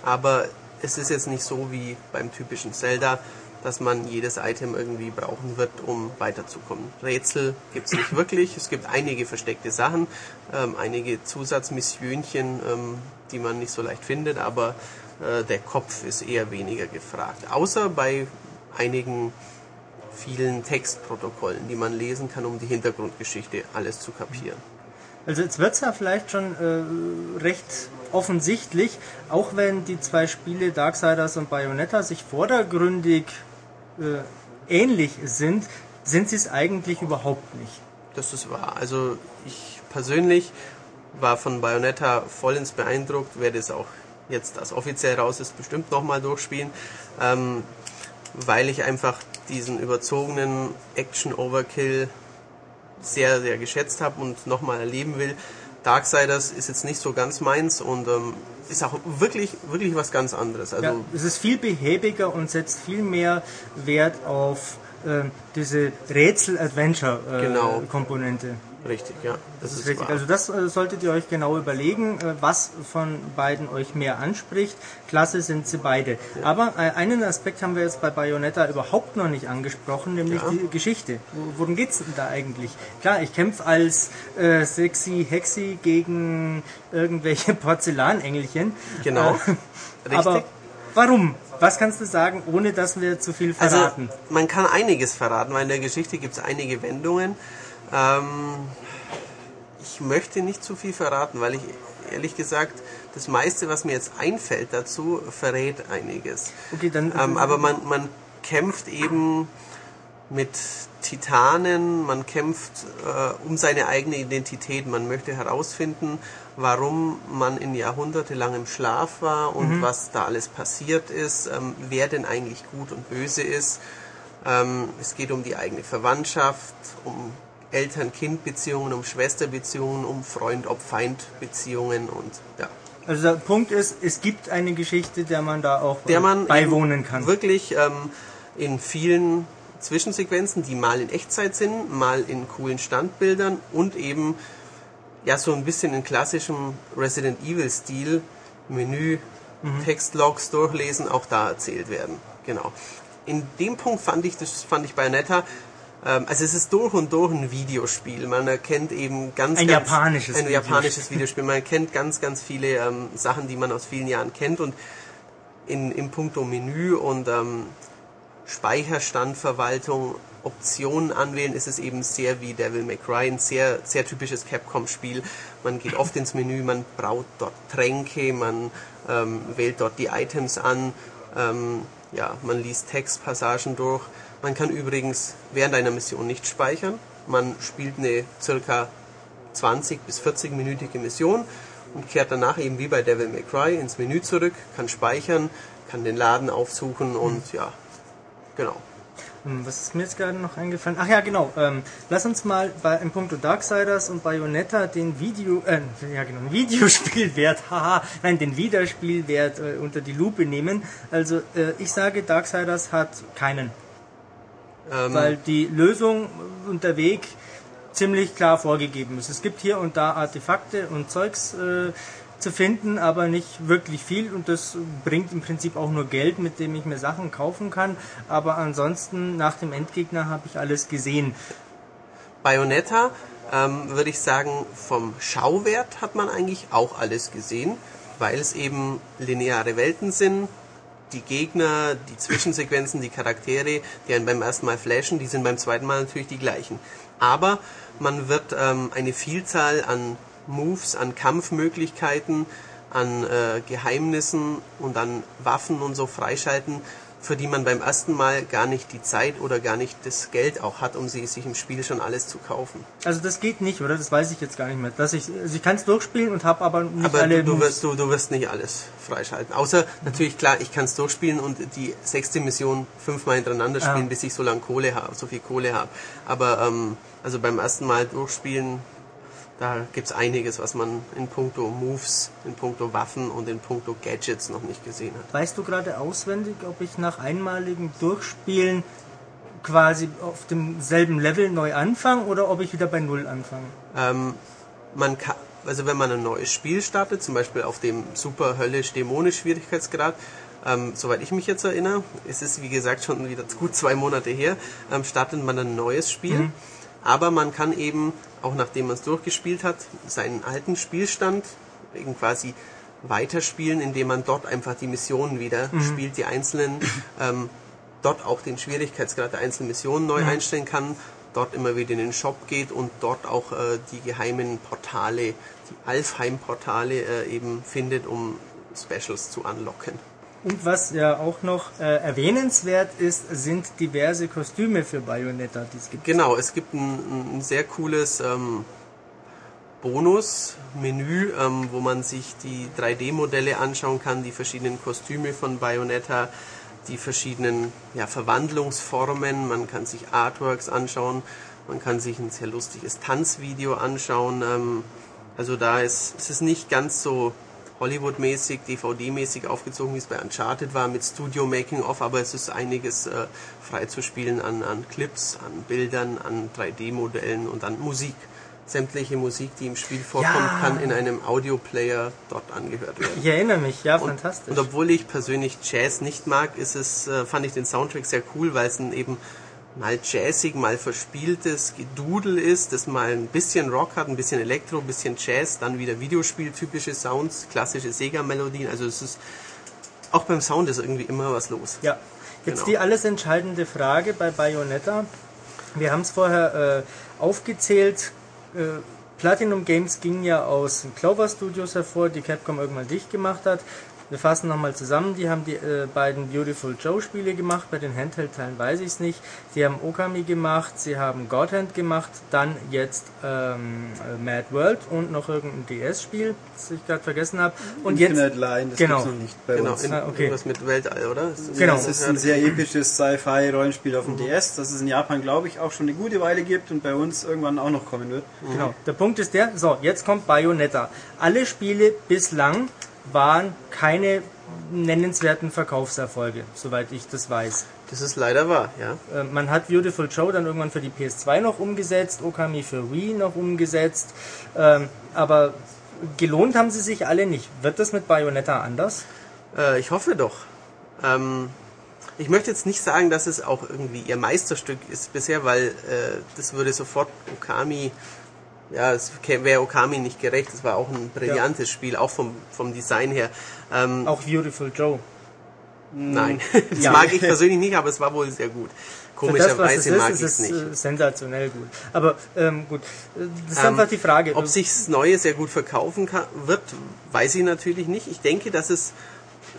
Aber es ist jetzt nicht so wie beim typischen Zelda, dass man jedes Item irgendwie brauchen wird, um weiterzukommen. Rätsel gibt es nicht wirklich. Es gibt einige versteckte Sachen, ähm, einige Zusatzmissionchen, ähm, die man nicht so leicht findet, aber äh, der Kopf ist eher weniger gefragt. Außer bei einigen vielen Textprotokollen, die man lesen kann, um die Hintergrundgeschichte alles zu kapieren. Also jetzt wird's ja vielleicht schon äh, recht offensichtlich, auch wenn die zwei Spiele Darksiders und Bayonetta sich vordergründig äh, ähnlich sind, sind sie es eigentlich überhaupt nicht. Das ist wahr. Also ich persönlich war von Bayonetta vollends beeindruckt, werde es auch jetzt, das offiziell raus ist, bestimmt nochmal durchspielen, ähm, weil ich einfach diesen überzogenen Action-Overkill sehr, sehr geschätzt habe und nochmal erleben will. Darksiders ist jetzt nicht so ganz meins und ähm, ist auch wirklich, wirklich was ganz anderes. Also Ja, es ist viel behäbiger und setzt viel mehr Wert auf äh, diese Genau. Richtig, ja. Das ist richtig. wahr. Also das äh, solltet ihr euch genau überlegen, äh, was von beiden euch mehr anspricht. Klasse sind sie beide. Aber äh, einen Aspekt haben wir jetzt bei Bayonetta überhaupt noch nicht angesprochen, nämlich Ja. die Geschichte. Wo- Worum geht's denn da eigentlich? Klar, ich kämpfe als äh, sexy Hexi gegen irgendwelche Porzellanengelchen. Genau. Äh. Aber warum? Was kannst du sagen, ohne dass wir zu viel Also verraten? man kann einiges verraten, weil in der Geschichte gibt es einige Wendungen. Ähm, ich möchte nicht zu viel verraten, weil ich ehrlich gesagt das meiste, was mir jetzt einfällt dazu, verrät einiges. okay, dann Ähm, aber man, man kämpft eben mit Titanen, man kämpft äh, um seine eigene Identität. Man möchte herausfinden, warum man in jahrhundertelangem Schlaf war und was da alles passiert ist, ähm, wer denn eigentlich gut und böse ist. Ähm, es geht um die eigene Verwandtschaft, um Eltern-Kind-Beziehungen, um Schwesterbeziehungen, um Freund-Ob-Feind-Beziehungen und ja. Also der Punkt ist, es gibt eine Geschichte, der man da auch der äh, man beiwohnen kann. wirklich ähm, in vielen Zwischensequenzen, die mal in Echtzeit sind, mal in coolen Standbildern und eben ja so ein bisschen in klassischem Resident Evil Stil Menü, Mhm. Textlogs durchlesen, auch da erzählt werden. Genau. In dem Punkt fand ich das fand ich Bayonetta also es ist durch und durch ein Videospiel. Man erkennt eben ganz, Ein ganz japanisches ein Videospiel. japanisches Videospiel. Man erkennt ganz, ganz viele ähm, Sachen, die man aus vielen Jahren kennt und in, in puncto Menü und ähm, Speicherstandverwaltung, Optionen anwählen, ist es eben sehr wie Devil May Cry, ein sehr, sehr typisches Capcom-Spiel. Man geht oft ins Menü, man braut dort Tränke, man ähm, wählt dort die Items an, ähm, ja, man liest Textpassagen durch. Man kann übrigens während einer Mission nicht speichern. Man spielt eine circa 20 bis 40 minütige Mission und kehrt danach eben wie bei Devil May Cry ins Menü zurück, kann speichern, kann den Laden aufsuchen und ja, genau. Hm, Was ist mir jetzt gerade noch eingefallen? Ach ja, genau. Ähm, lass uns mal bei im Punkto Darksiders und Bayonetta den Video, äh, ja genau, den Videospielwert, haha, nein, den Wiederspielwert äh, unter die Lupe nehmen. Also äh, ich sage, Darksiders hat keinen. Ähm, weil die Lösung und der Weg ziemlich klar vorgegeben ist. Es gibt hier und da Artefakte und Zeugs äh, zu finden, aber nicht wirklich viel und das bringt im Prinzip auch nur Geld, mit dem ich mir Sachen kaufen kann. Aber ansonsten nach dem Endgegner habe ich alles gesehen. Bayonetta, ähm, würde ich sagen, vom Schauwert hat man eigentlich auch alles gesehen, weil es eben lineare Welten sind. Die Gegner, die Zwischensequenzen, die Charaktere, die einen beim ersten Mal flashen, die sind beim zweiten Mal natürlich die gleichen. Aber man wird ähm, eine Vielzahl an Moves, an Kampfmöglichkeiten, an äh, Geheimnissen und an Waffen und so freischalten, für die man beim ersten Mal gar nicht die Zeit oder gar nicht das Geld auch hat, um sie sich im Spiel schon alles zu kaufen. Also das geht nicht, oder? Das weiß ich jetzt gar nicht mehr. Dass ich, also ich kann es durchspielen und habe aber nicht Aber alle du, du, wirst, du, du wirst nicht alles freischalten. Außer natürlich klar, ich kann es durchspielen und die sechste Mission fünfmal hintereinander spielen, Ah. bis ich so lange Kohle habe, so viel Kohle habe. Aber ähm, also beim ersten Mal durchspielen, da gibt's einiges, was man in puncto Moves, in puncto Waffen und in puncto Gadgets noch nicht gesehen hat. Weißt du gerade auswendig, ob ich nach einmaligem Durchspielen quasi auf demselben Level neu anfange oder ob ich wieder bei Null anfange? Ähm, man kann, also wenn man ein neues Spiel startet, zum Beispiel auf dem super höllisch dämonisch Schwierigkeitsgrad, ähm, soweit ich mich jetzt erinnere, es ist wie gesagt schon wieder gut zwei Monate her, ähm, startet man ein neues Spiel. Aber man kann eben, auch nachdem man es durchgespielt hat, seinen alten Spielstand eben quasi weiterspielen, indem man dort einfach die Missionen wieder spielt, die einzelnen, ähm, dort auch den Schwierigkeitsgrad der einzelnen Missionen neu einstellen kann, dort immer wieder in den Shop geht und dort auch äh, die geheimen Portale, die Alfheim-Portale äh, eben findet, um Specials zu unlocken. Und was ja auch noch äh, erwähnenswert ist, sind diverse Kostüme für Bayonetta, die es gibt. Genau, es gibt ein, ein sehr cooles ähm, Bonus-Menü, ähm, wo man sich die 3D-Modelle anschauen kann, die verschiedenen Kostüme von Bayonetta, die verschiedenen ja, Verwandlungsformen. Man kann sich Artworks anschauen, man kann sich ein sehr lustiges Tanzvideo anschauen. Ähm, also da ist es ist nicht ganz so Hollywood-mäßig, DVD-mäßig aufgezogen, wie es bei Uncharted war, mit Studio-Making-of, aber es ist einiges äh, freizuspielen an, an Clips, an Bildern, an 3D-Modellen und an Musik. Sämtliche Musik, die im Spiel vorkommt, Ja. kann in einem Audioplayer dort angehört werden. Ich erinnere mich, ja, Und, fantastisch. und obwohl ich persönlich Jazz nicht mag, ist es, äh, fand ich den Soundtrack sehr cool, weil es eben mal jazzig, mal verspieltes Gedudel ist, das mal ein bisschen Rock hat, ein bisschen Elektro, ein bisschen Jazz, dann wieder Videospieltypische Sounds, klassische Sega-Melodien. Also es ist auch beim Sound ist irgendwie immer was los. Ja, jetzt Genau. die alles entscheidende Frage bei Bayonetta. Wir haben es vorher äh, aufgezählt. Äh, Platinum Games ging ja aus Clover Studios hervor, die Capcom irgendwann dicht gemacht hat. Wir fassen nochmal zusammen. Die haben die äh, beiden Beautiful Joe Spiele gemacht. Bei den Handheld-Teilen weiß ich es nicht. Sie haben Okami gemacht. Sie haben God Hand gemacht. Dann jetzt ähm, äh, Mad World und noch irgendein DS-Spiel, das ich gerade vergessen habe. Und jetzt Infinite Line, das Genau. gibt's noch nicht bei Genau, uns. in, Ah, okay. irgendwas mit Weltall, oder? Ist das- Genau. Das ist ein sehr episches Sci-Fi-Rollenspiel auf dem DS, das es in Japan, glaube ich, auch schon eine gute Weile gibt und bei uns irgendwann auch noch kommen wird. Genau. Der Punkt ist der, so, jetzt kommt Bayonetta. Alle Spiele bislang waren keine nennenswerten Verkaufserfolge, soweit ich das weiß. Das ist leider wahr, ja. Äh, Man hat Beautiful Joe dann irgendwann für die PS2 noch umgesetzt, Okami für Wii noch umgesetzt, ähm, aber gelohnt haben sie sich alle nicht. Wird das mit Bayonetta anders? Äh, ich hoffe doch. Ähm, ich möchte jetzt nicht sagen, dass es auch irgendwie ihr Meisterstück ist bisher, weil äh, das würde sofort Okami, ja, es wäre Okami nicht gerecht. Es war auch ein brillantes Spiel, auch vom, vom Design her. Ähm, Auch Beautiful Joe. Nein, das Ja. mag ich persönlich nicht, aber es war wohl sehr gut. Komischerweise mag ich es nicht. äh, sensationell gut. Aber ähm, gut, das ist Ähm, einfach die Frage. Ob sich das Neue sehr gut verkaufen kann, wird, weiß ich natürlich nicht. Ich denke, dass es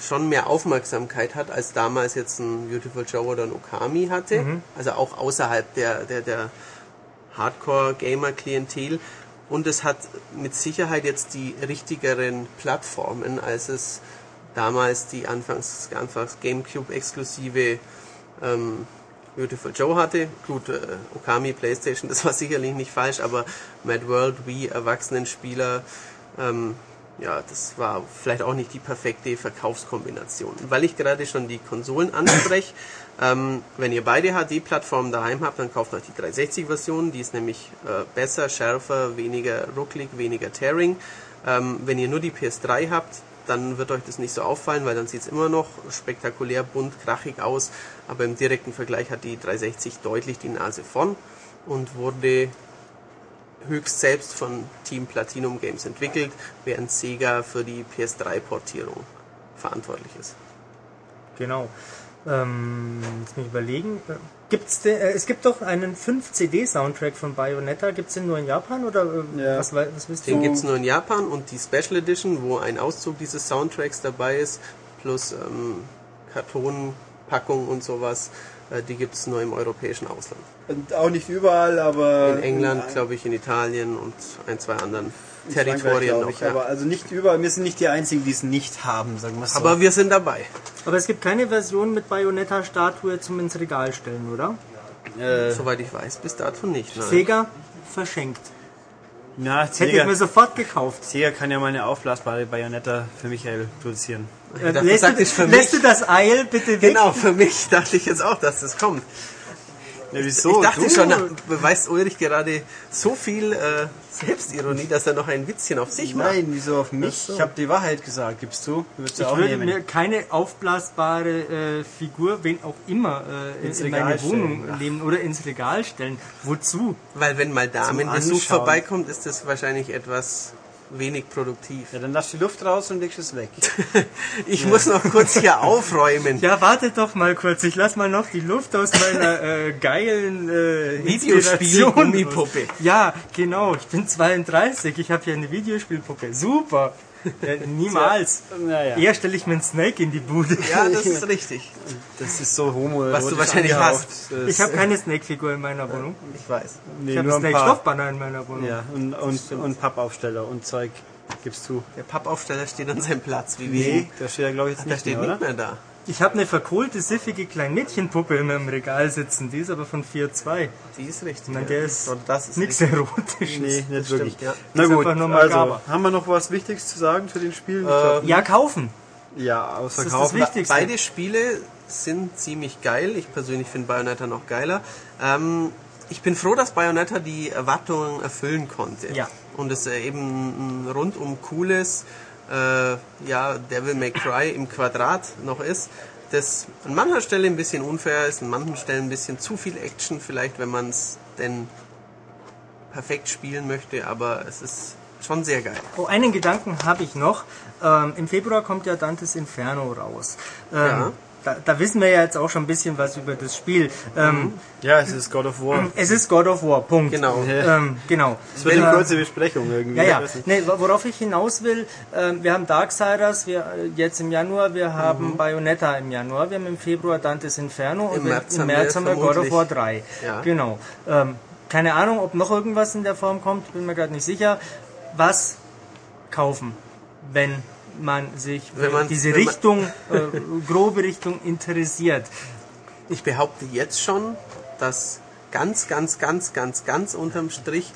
schon mehr Aufmerksamkeit hat, als damals jetzt ein Beautiful Joe oder ein Okami hatte. Mhm. Also auch außerhalb der, der, der Hardcore-Gamer-Klientel. Und es hat mit Sicherheit jetzt die richtigeren Plattformen, als es damals die anfangs, anfangs Gamecube-exklusive ähm, Beautiful Joe hatte. Gut, äh, Okami, Playstation, das war sicherlich nicht falsch, aber Mad World, Wii, Erwachsenenspieler, ähm, ja, das war vielleicht auch nicht die perfekte Verkaufskombination. Weil ich gerade schon die Konsolen anspreche, ähm, wenn ihr beide HD-Plattformen daheim habt, dann kauft euch die 360-Version. Die ist nämlich äh, besser, schärfer, weniger rucklig, weniger Tearing. Ähm, wenn ihr nur die PS3 habt, dann wird euch das nicht so auffallen, weil dann sieht es immer noch spektakulär bunt, krachig aus. Aber im direkten Vergleich hat die 360 deutlich die Nase vorn und wurde höchst selbst von Team Platinum Games entwickelt, während Sega für die PS3-Portierung verantwortlich ist. Genau. Ähm, jetzt mich überlegen. Gibt's de, äh, es gibt doch einen 5-CD-Soundtrack von Bayonetta. Gibt es den nur in Japan oder äh, Ja. was, was wisst Den du? gibt's nur in Japan und die Special Edition, wo ein Auszug dieses Soundtracks dabei ist, plus ähm, Kartonpackung und sowas, äh, die gibt's nur im europäischen Ausland. Und auch nicht überall, aber. In England, glaube ich, in Italien und ein, zwei anderen Territorien noch. ich, Ja. Aber also nicht überall. Wir sind nicht die Einzigen, die es nicht haben, sagen wir so. Aber wir sind dabei. Aber es gibt keine Version mit Bayonetta-Statue zum ins Regal stellen, oder? äh, Soweit ich weiß, bis dato nicht. Nein. Sega verschenkt. na, Das hätte ich Sega, mir sofort gekauft. Sega kann ja mal eine aufblasbare Bayonetta für Michael produzieren. Äh, lässt, du, lässt mich. du das Eil bitte weg? Genau, für mich dachte ich jetzt auch, dass das kommt. Ja, wieso? ich dachte Du? schon, da beweist Ulrich gerade so viel äh, Selbstironie, dass er noch ein Witzchen auf sich macht. Nein, wieso auf mich? So. Ich habe die Wahrheit gesagt, gibst du? Würdest du Ich auch würde nehmen. mir keine aufblasbare äh, Figur, wen auch immer, äh, Ins in Regal meine stellen. Wohnung Ach. nehmen oder ins Regal stellen. Wozu? Weil wenn mal Damenbesuch vorbeikommt, ist das wahrscheinlich etwas wenig produktiv. Ja, dann lass die Luft raus und legst es weg. Ich muss noch kurz hier aufräumen. Ja, wartet doch mal kurz. Ich lass mal noch die Luft aus meiner äh, geilen äh, Videospiel-Gummipuppe. Ja, genau. Ich bin 32. Ich habe hier eine Videospielpuppe. Super. Ja, niemals. Naja, Eher stelle ich mir einen Snake in die Bude. Ja, das ist richtig. das ist so homo Was du wahrscheinlich hast. Ich habe keine Snake-Figur in meiner Wohnung. Ich weiß. nee, Ich habe nur einen ein paar. Snake-Stoffbanner in meiner Wohnung. Ja, und, und, und Pappaufsteller und Zeug gibst du. Der Pappaufsteller steht an seinem Platz, wie wir. Nee, da steht er glaube ich jetzt Der nicht steht mehr, nicht mehr da. Ich habe eine verkohlte, siffige Kleinmädchenpuppe in meinem Regal sitzen. Die ist aber von 4.2. Die ist richtig. Ja. der ist Und das ist nichts. Erotisches. Nee, nicht stimmt, wirklich. ja. Na Das gut, also haben wir noch was Wichtiges zu sagen zu den Spielen? Äh, glaub, Ja, kaufen. ja, Das ist das. Wichtigste. Beide Spiele sind ziemlich geil. Ich persönlich finde Bayonetta noch geiler. Ähm, ich bin froh, dass Bayonetta die Erwartungen erfüllen konnte. Ja. Und es äh, eben ein rundum cooles äh, ja, Devil May Cry im Quadrat noch ist. Das an mancher Stelle ein bisschen unfair ist, an manchen Stellen ein bisschen zu viel Action, vielleicht wenn man es denn perfekt spielen möchte, aber es ist schon sehr geil. Oh, einen Gedanken habe ich noch. Ähm, Im Februar kommt ja Dantes Inferno raus. Ähm, Ja. Da, da wissen wir ja jetzt auch schon ein bisschen was über das Spiel. Ähm, Ja, es ist God of War. Es ist God of War, Punkt. Genau. Ähm, genau. Es wird eine Äh, kurze Besprechung irgendwie. Ja, ja. Nee, worauf ich hinaus will, ähm, wir haben Darksiders wir, äh, jetzt im Januar, wir haben Bayonetta im Januar, wir haben im Februar Dantes Inferno und Mhm. Im März im haben März wir haben wir God of War 3. Ja. Genau. Ähm, keine Ahnung, ob noch irgendwas in der Form kommt, bin mir gerade nicht sicher. Was kaufen, wenn man sich für Wenn man- diese wenn man- Richtung, äh, grobe Richtung interessiert? Ich behaupte jetzt schon, dass ganz, ganz, ganz, ganz, ganz unterm Strich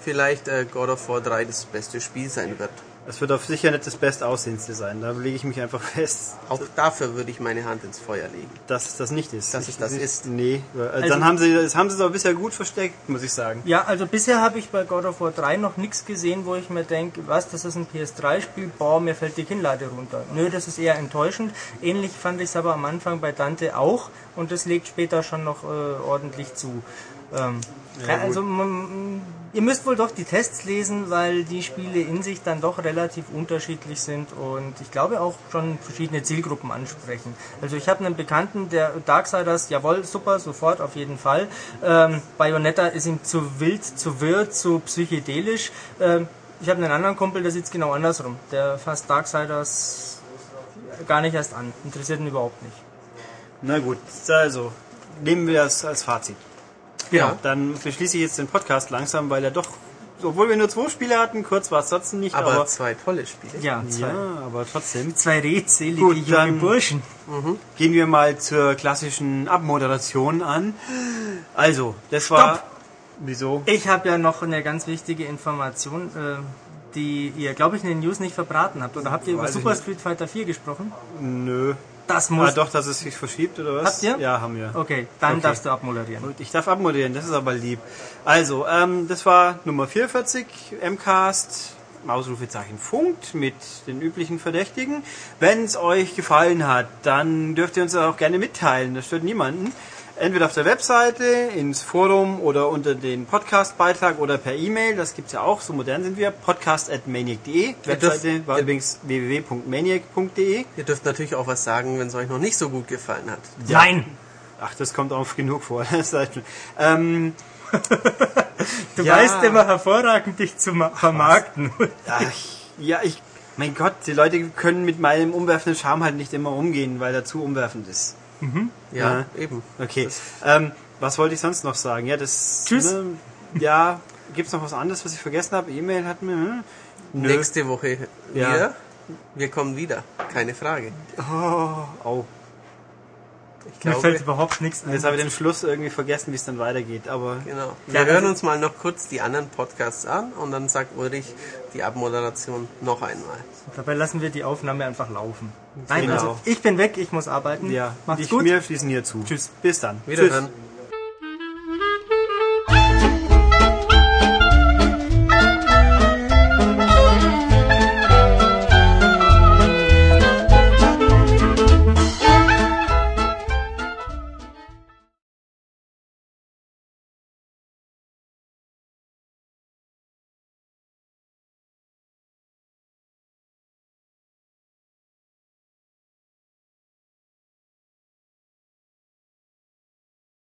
vielleicht äh, God of War 3 das beste Spiel sein wird. Es wird auf sicher nicht das Bestaussehendste sein. Da lege ich mich einfach fest, Auch dafür würde ich meine Hand ins Feuer legen. dass es das nicht ist. Dass es das ist. Nee, Also- dann haben sie, das haben sie es aber bisher gut versteckt, muss ich sagen. Ja, also bisher habe ich bei God of War 3 noch nichts gesehen, wo ich mir denke, was, das ist ein PS3-Spiel, boah, mir fällt die Kinnlade runter. Nö, das ist eher enttäuschend. Ähnlich fand ich es aber am Anfang bei Dante auch und das legt später schon noch äh, ordentlich zu. Ähm, also man, ihr müsst wohl doch die Tests lesen, weil die Spiele in sich dann doch relativ unterschiedlich sind und ich glaube auch schon verschiedene Zielgruppen ansprechen. Also ich habe einen Bekannten, der Darksiders, jawohl, super, sofort, auf jeden Fall. Ähm, Bayonetta ist ihm zu wild, zu wirr, zu psychedelisch. Ähm, ich habe einen anderen Kumpel, der sieht genau andersrum. Der fasst Darksiders gar nicht erst an, interessiert ihn überhaupt nicht. Na gut, also nehmen wir das als Fazit. Ja. Dann beschließe ich jetzt den Podcast langsam, weil er doch, obwohl wir nur zwei Spiele hatten, kurz war es trotzdem nicht, Aber, aber, zwei tolle Spiele. Ja, zwei, ja, aber trotzdem. zwei redselige Gut, junge dann- Burschen. Gehen wir mal zur klassischen Abmoderation an. Also, das war. Wieso? Ich habe ja noch eine ganz wichtige Information. Äh, die ihr, glaube ich, in den News nicht verbraten habt. Oder habt ihr über Weiß ich Super nicht. Street Fighter 4 gesprochen? Nö. Das Ah, muss. doch, dass es sich verschiebt, oder was? Habt ihr? Ja, haben wir. Okay, dann Okay. darfst du abmoderieren. Gut, ich darf abmoderieren, das ist aber lieb. Also, ähm, das war Nummer 44, MCAST, Ausrufezeichen funkt mit den üblichen Verdächtigen. Wenn es euch gefallen hat, dann dürft ihr uns das auch gerne mitteilen, das stört niemanden. Entweder auf der Webseite, ins Forum oder unter den Podcast-Beitrag oder per E-Mail, das gibt's ja auch, so modern sind wir, podcast.maniac.de. Webseite war übrigens www.maniac.de. Ihr dürft natürlich auch was sagen, wenn es euch noch nicht so gut gefallen hat. Nein! Ach, das kommt oft genug vor. Schon. ähm, Du Ja. weißt immer hervorragend, dich zu ma- vermarkten. Ach, ja, ich. Mein Gott, die Leute können mit meinem umwerfenden Charme halt nicht immer umgehen, weil er zu umwerfend ist. Ja, Ja. eben. Okay. Ähm, was wollte ich sonst noch sagen? Ja, das. Tschüss. Ne, ja, gibt's noch was anderes, was ich vergessen habe? E-Mail hatten wir. Hm? Nächste Woche Ja. wieder. Wir kommen wieder. Keine Frage. Oh, Ich Mir glaube, fällt überhaupt nichts ein. jetzt habe ich den Schluss irgendwie vergessen, wie es dann weitergeht. Aber genau. Wir Ja, also- hören uns mal noch kurz die anderen Podcasts an und dann sagt Ulrich die Abmoderation noch einmal. Dabei lassen wir die Aufnahme einfach laufen. Nein, Genau. also ich bin weg, ich muss arbeiten. ja, Macht's ich, gut. wir schließen hier zu. Tschüss. Bis dann. Wiederhören. Tschüss.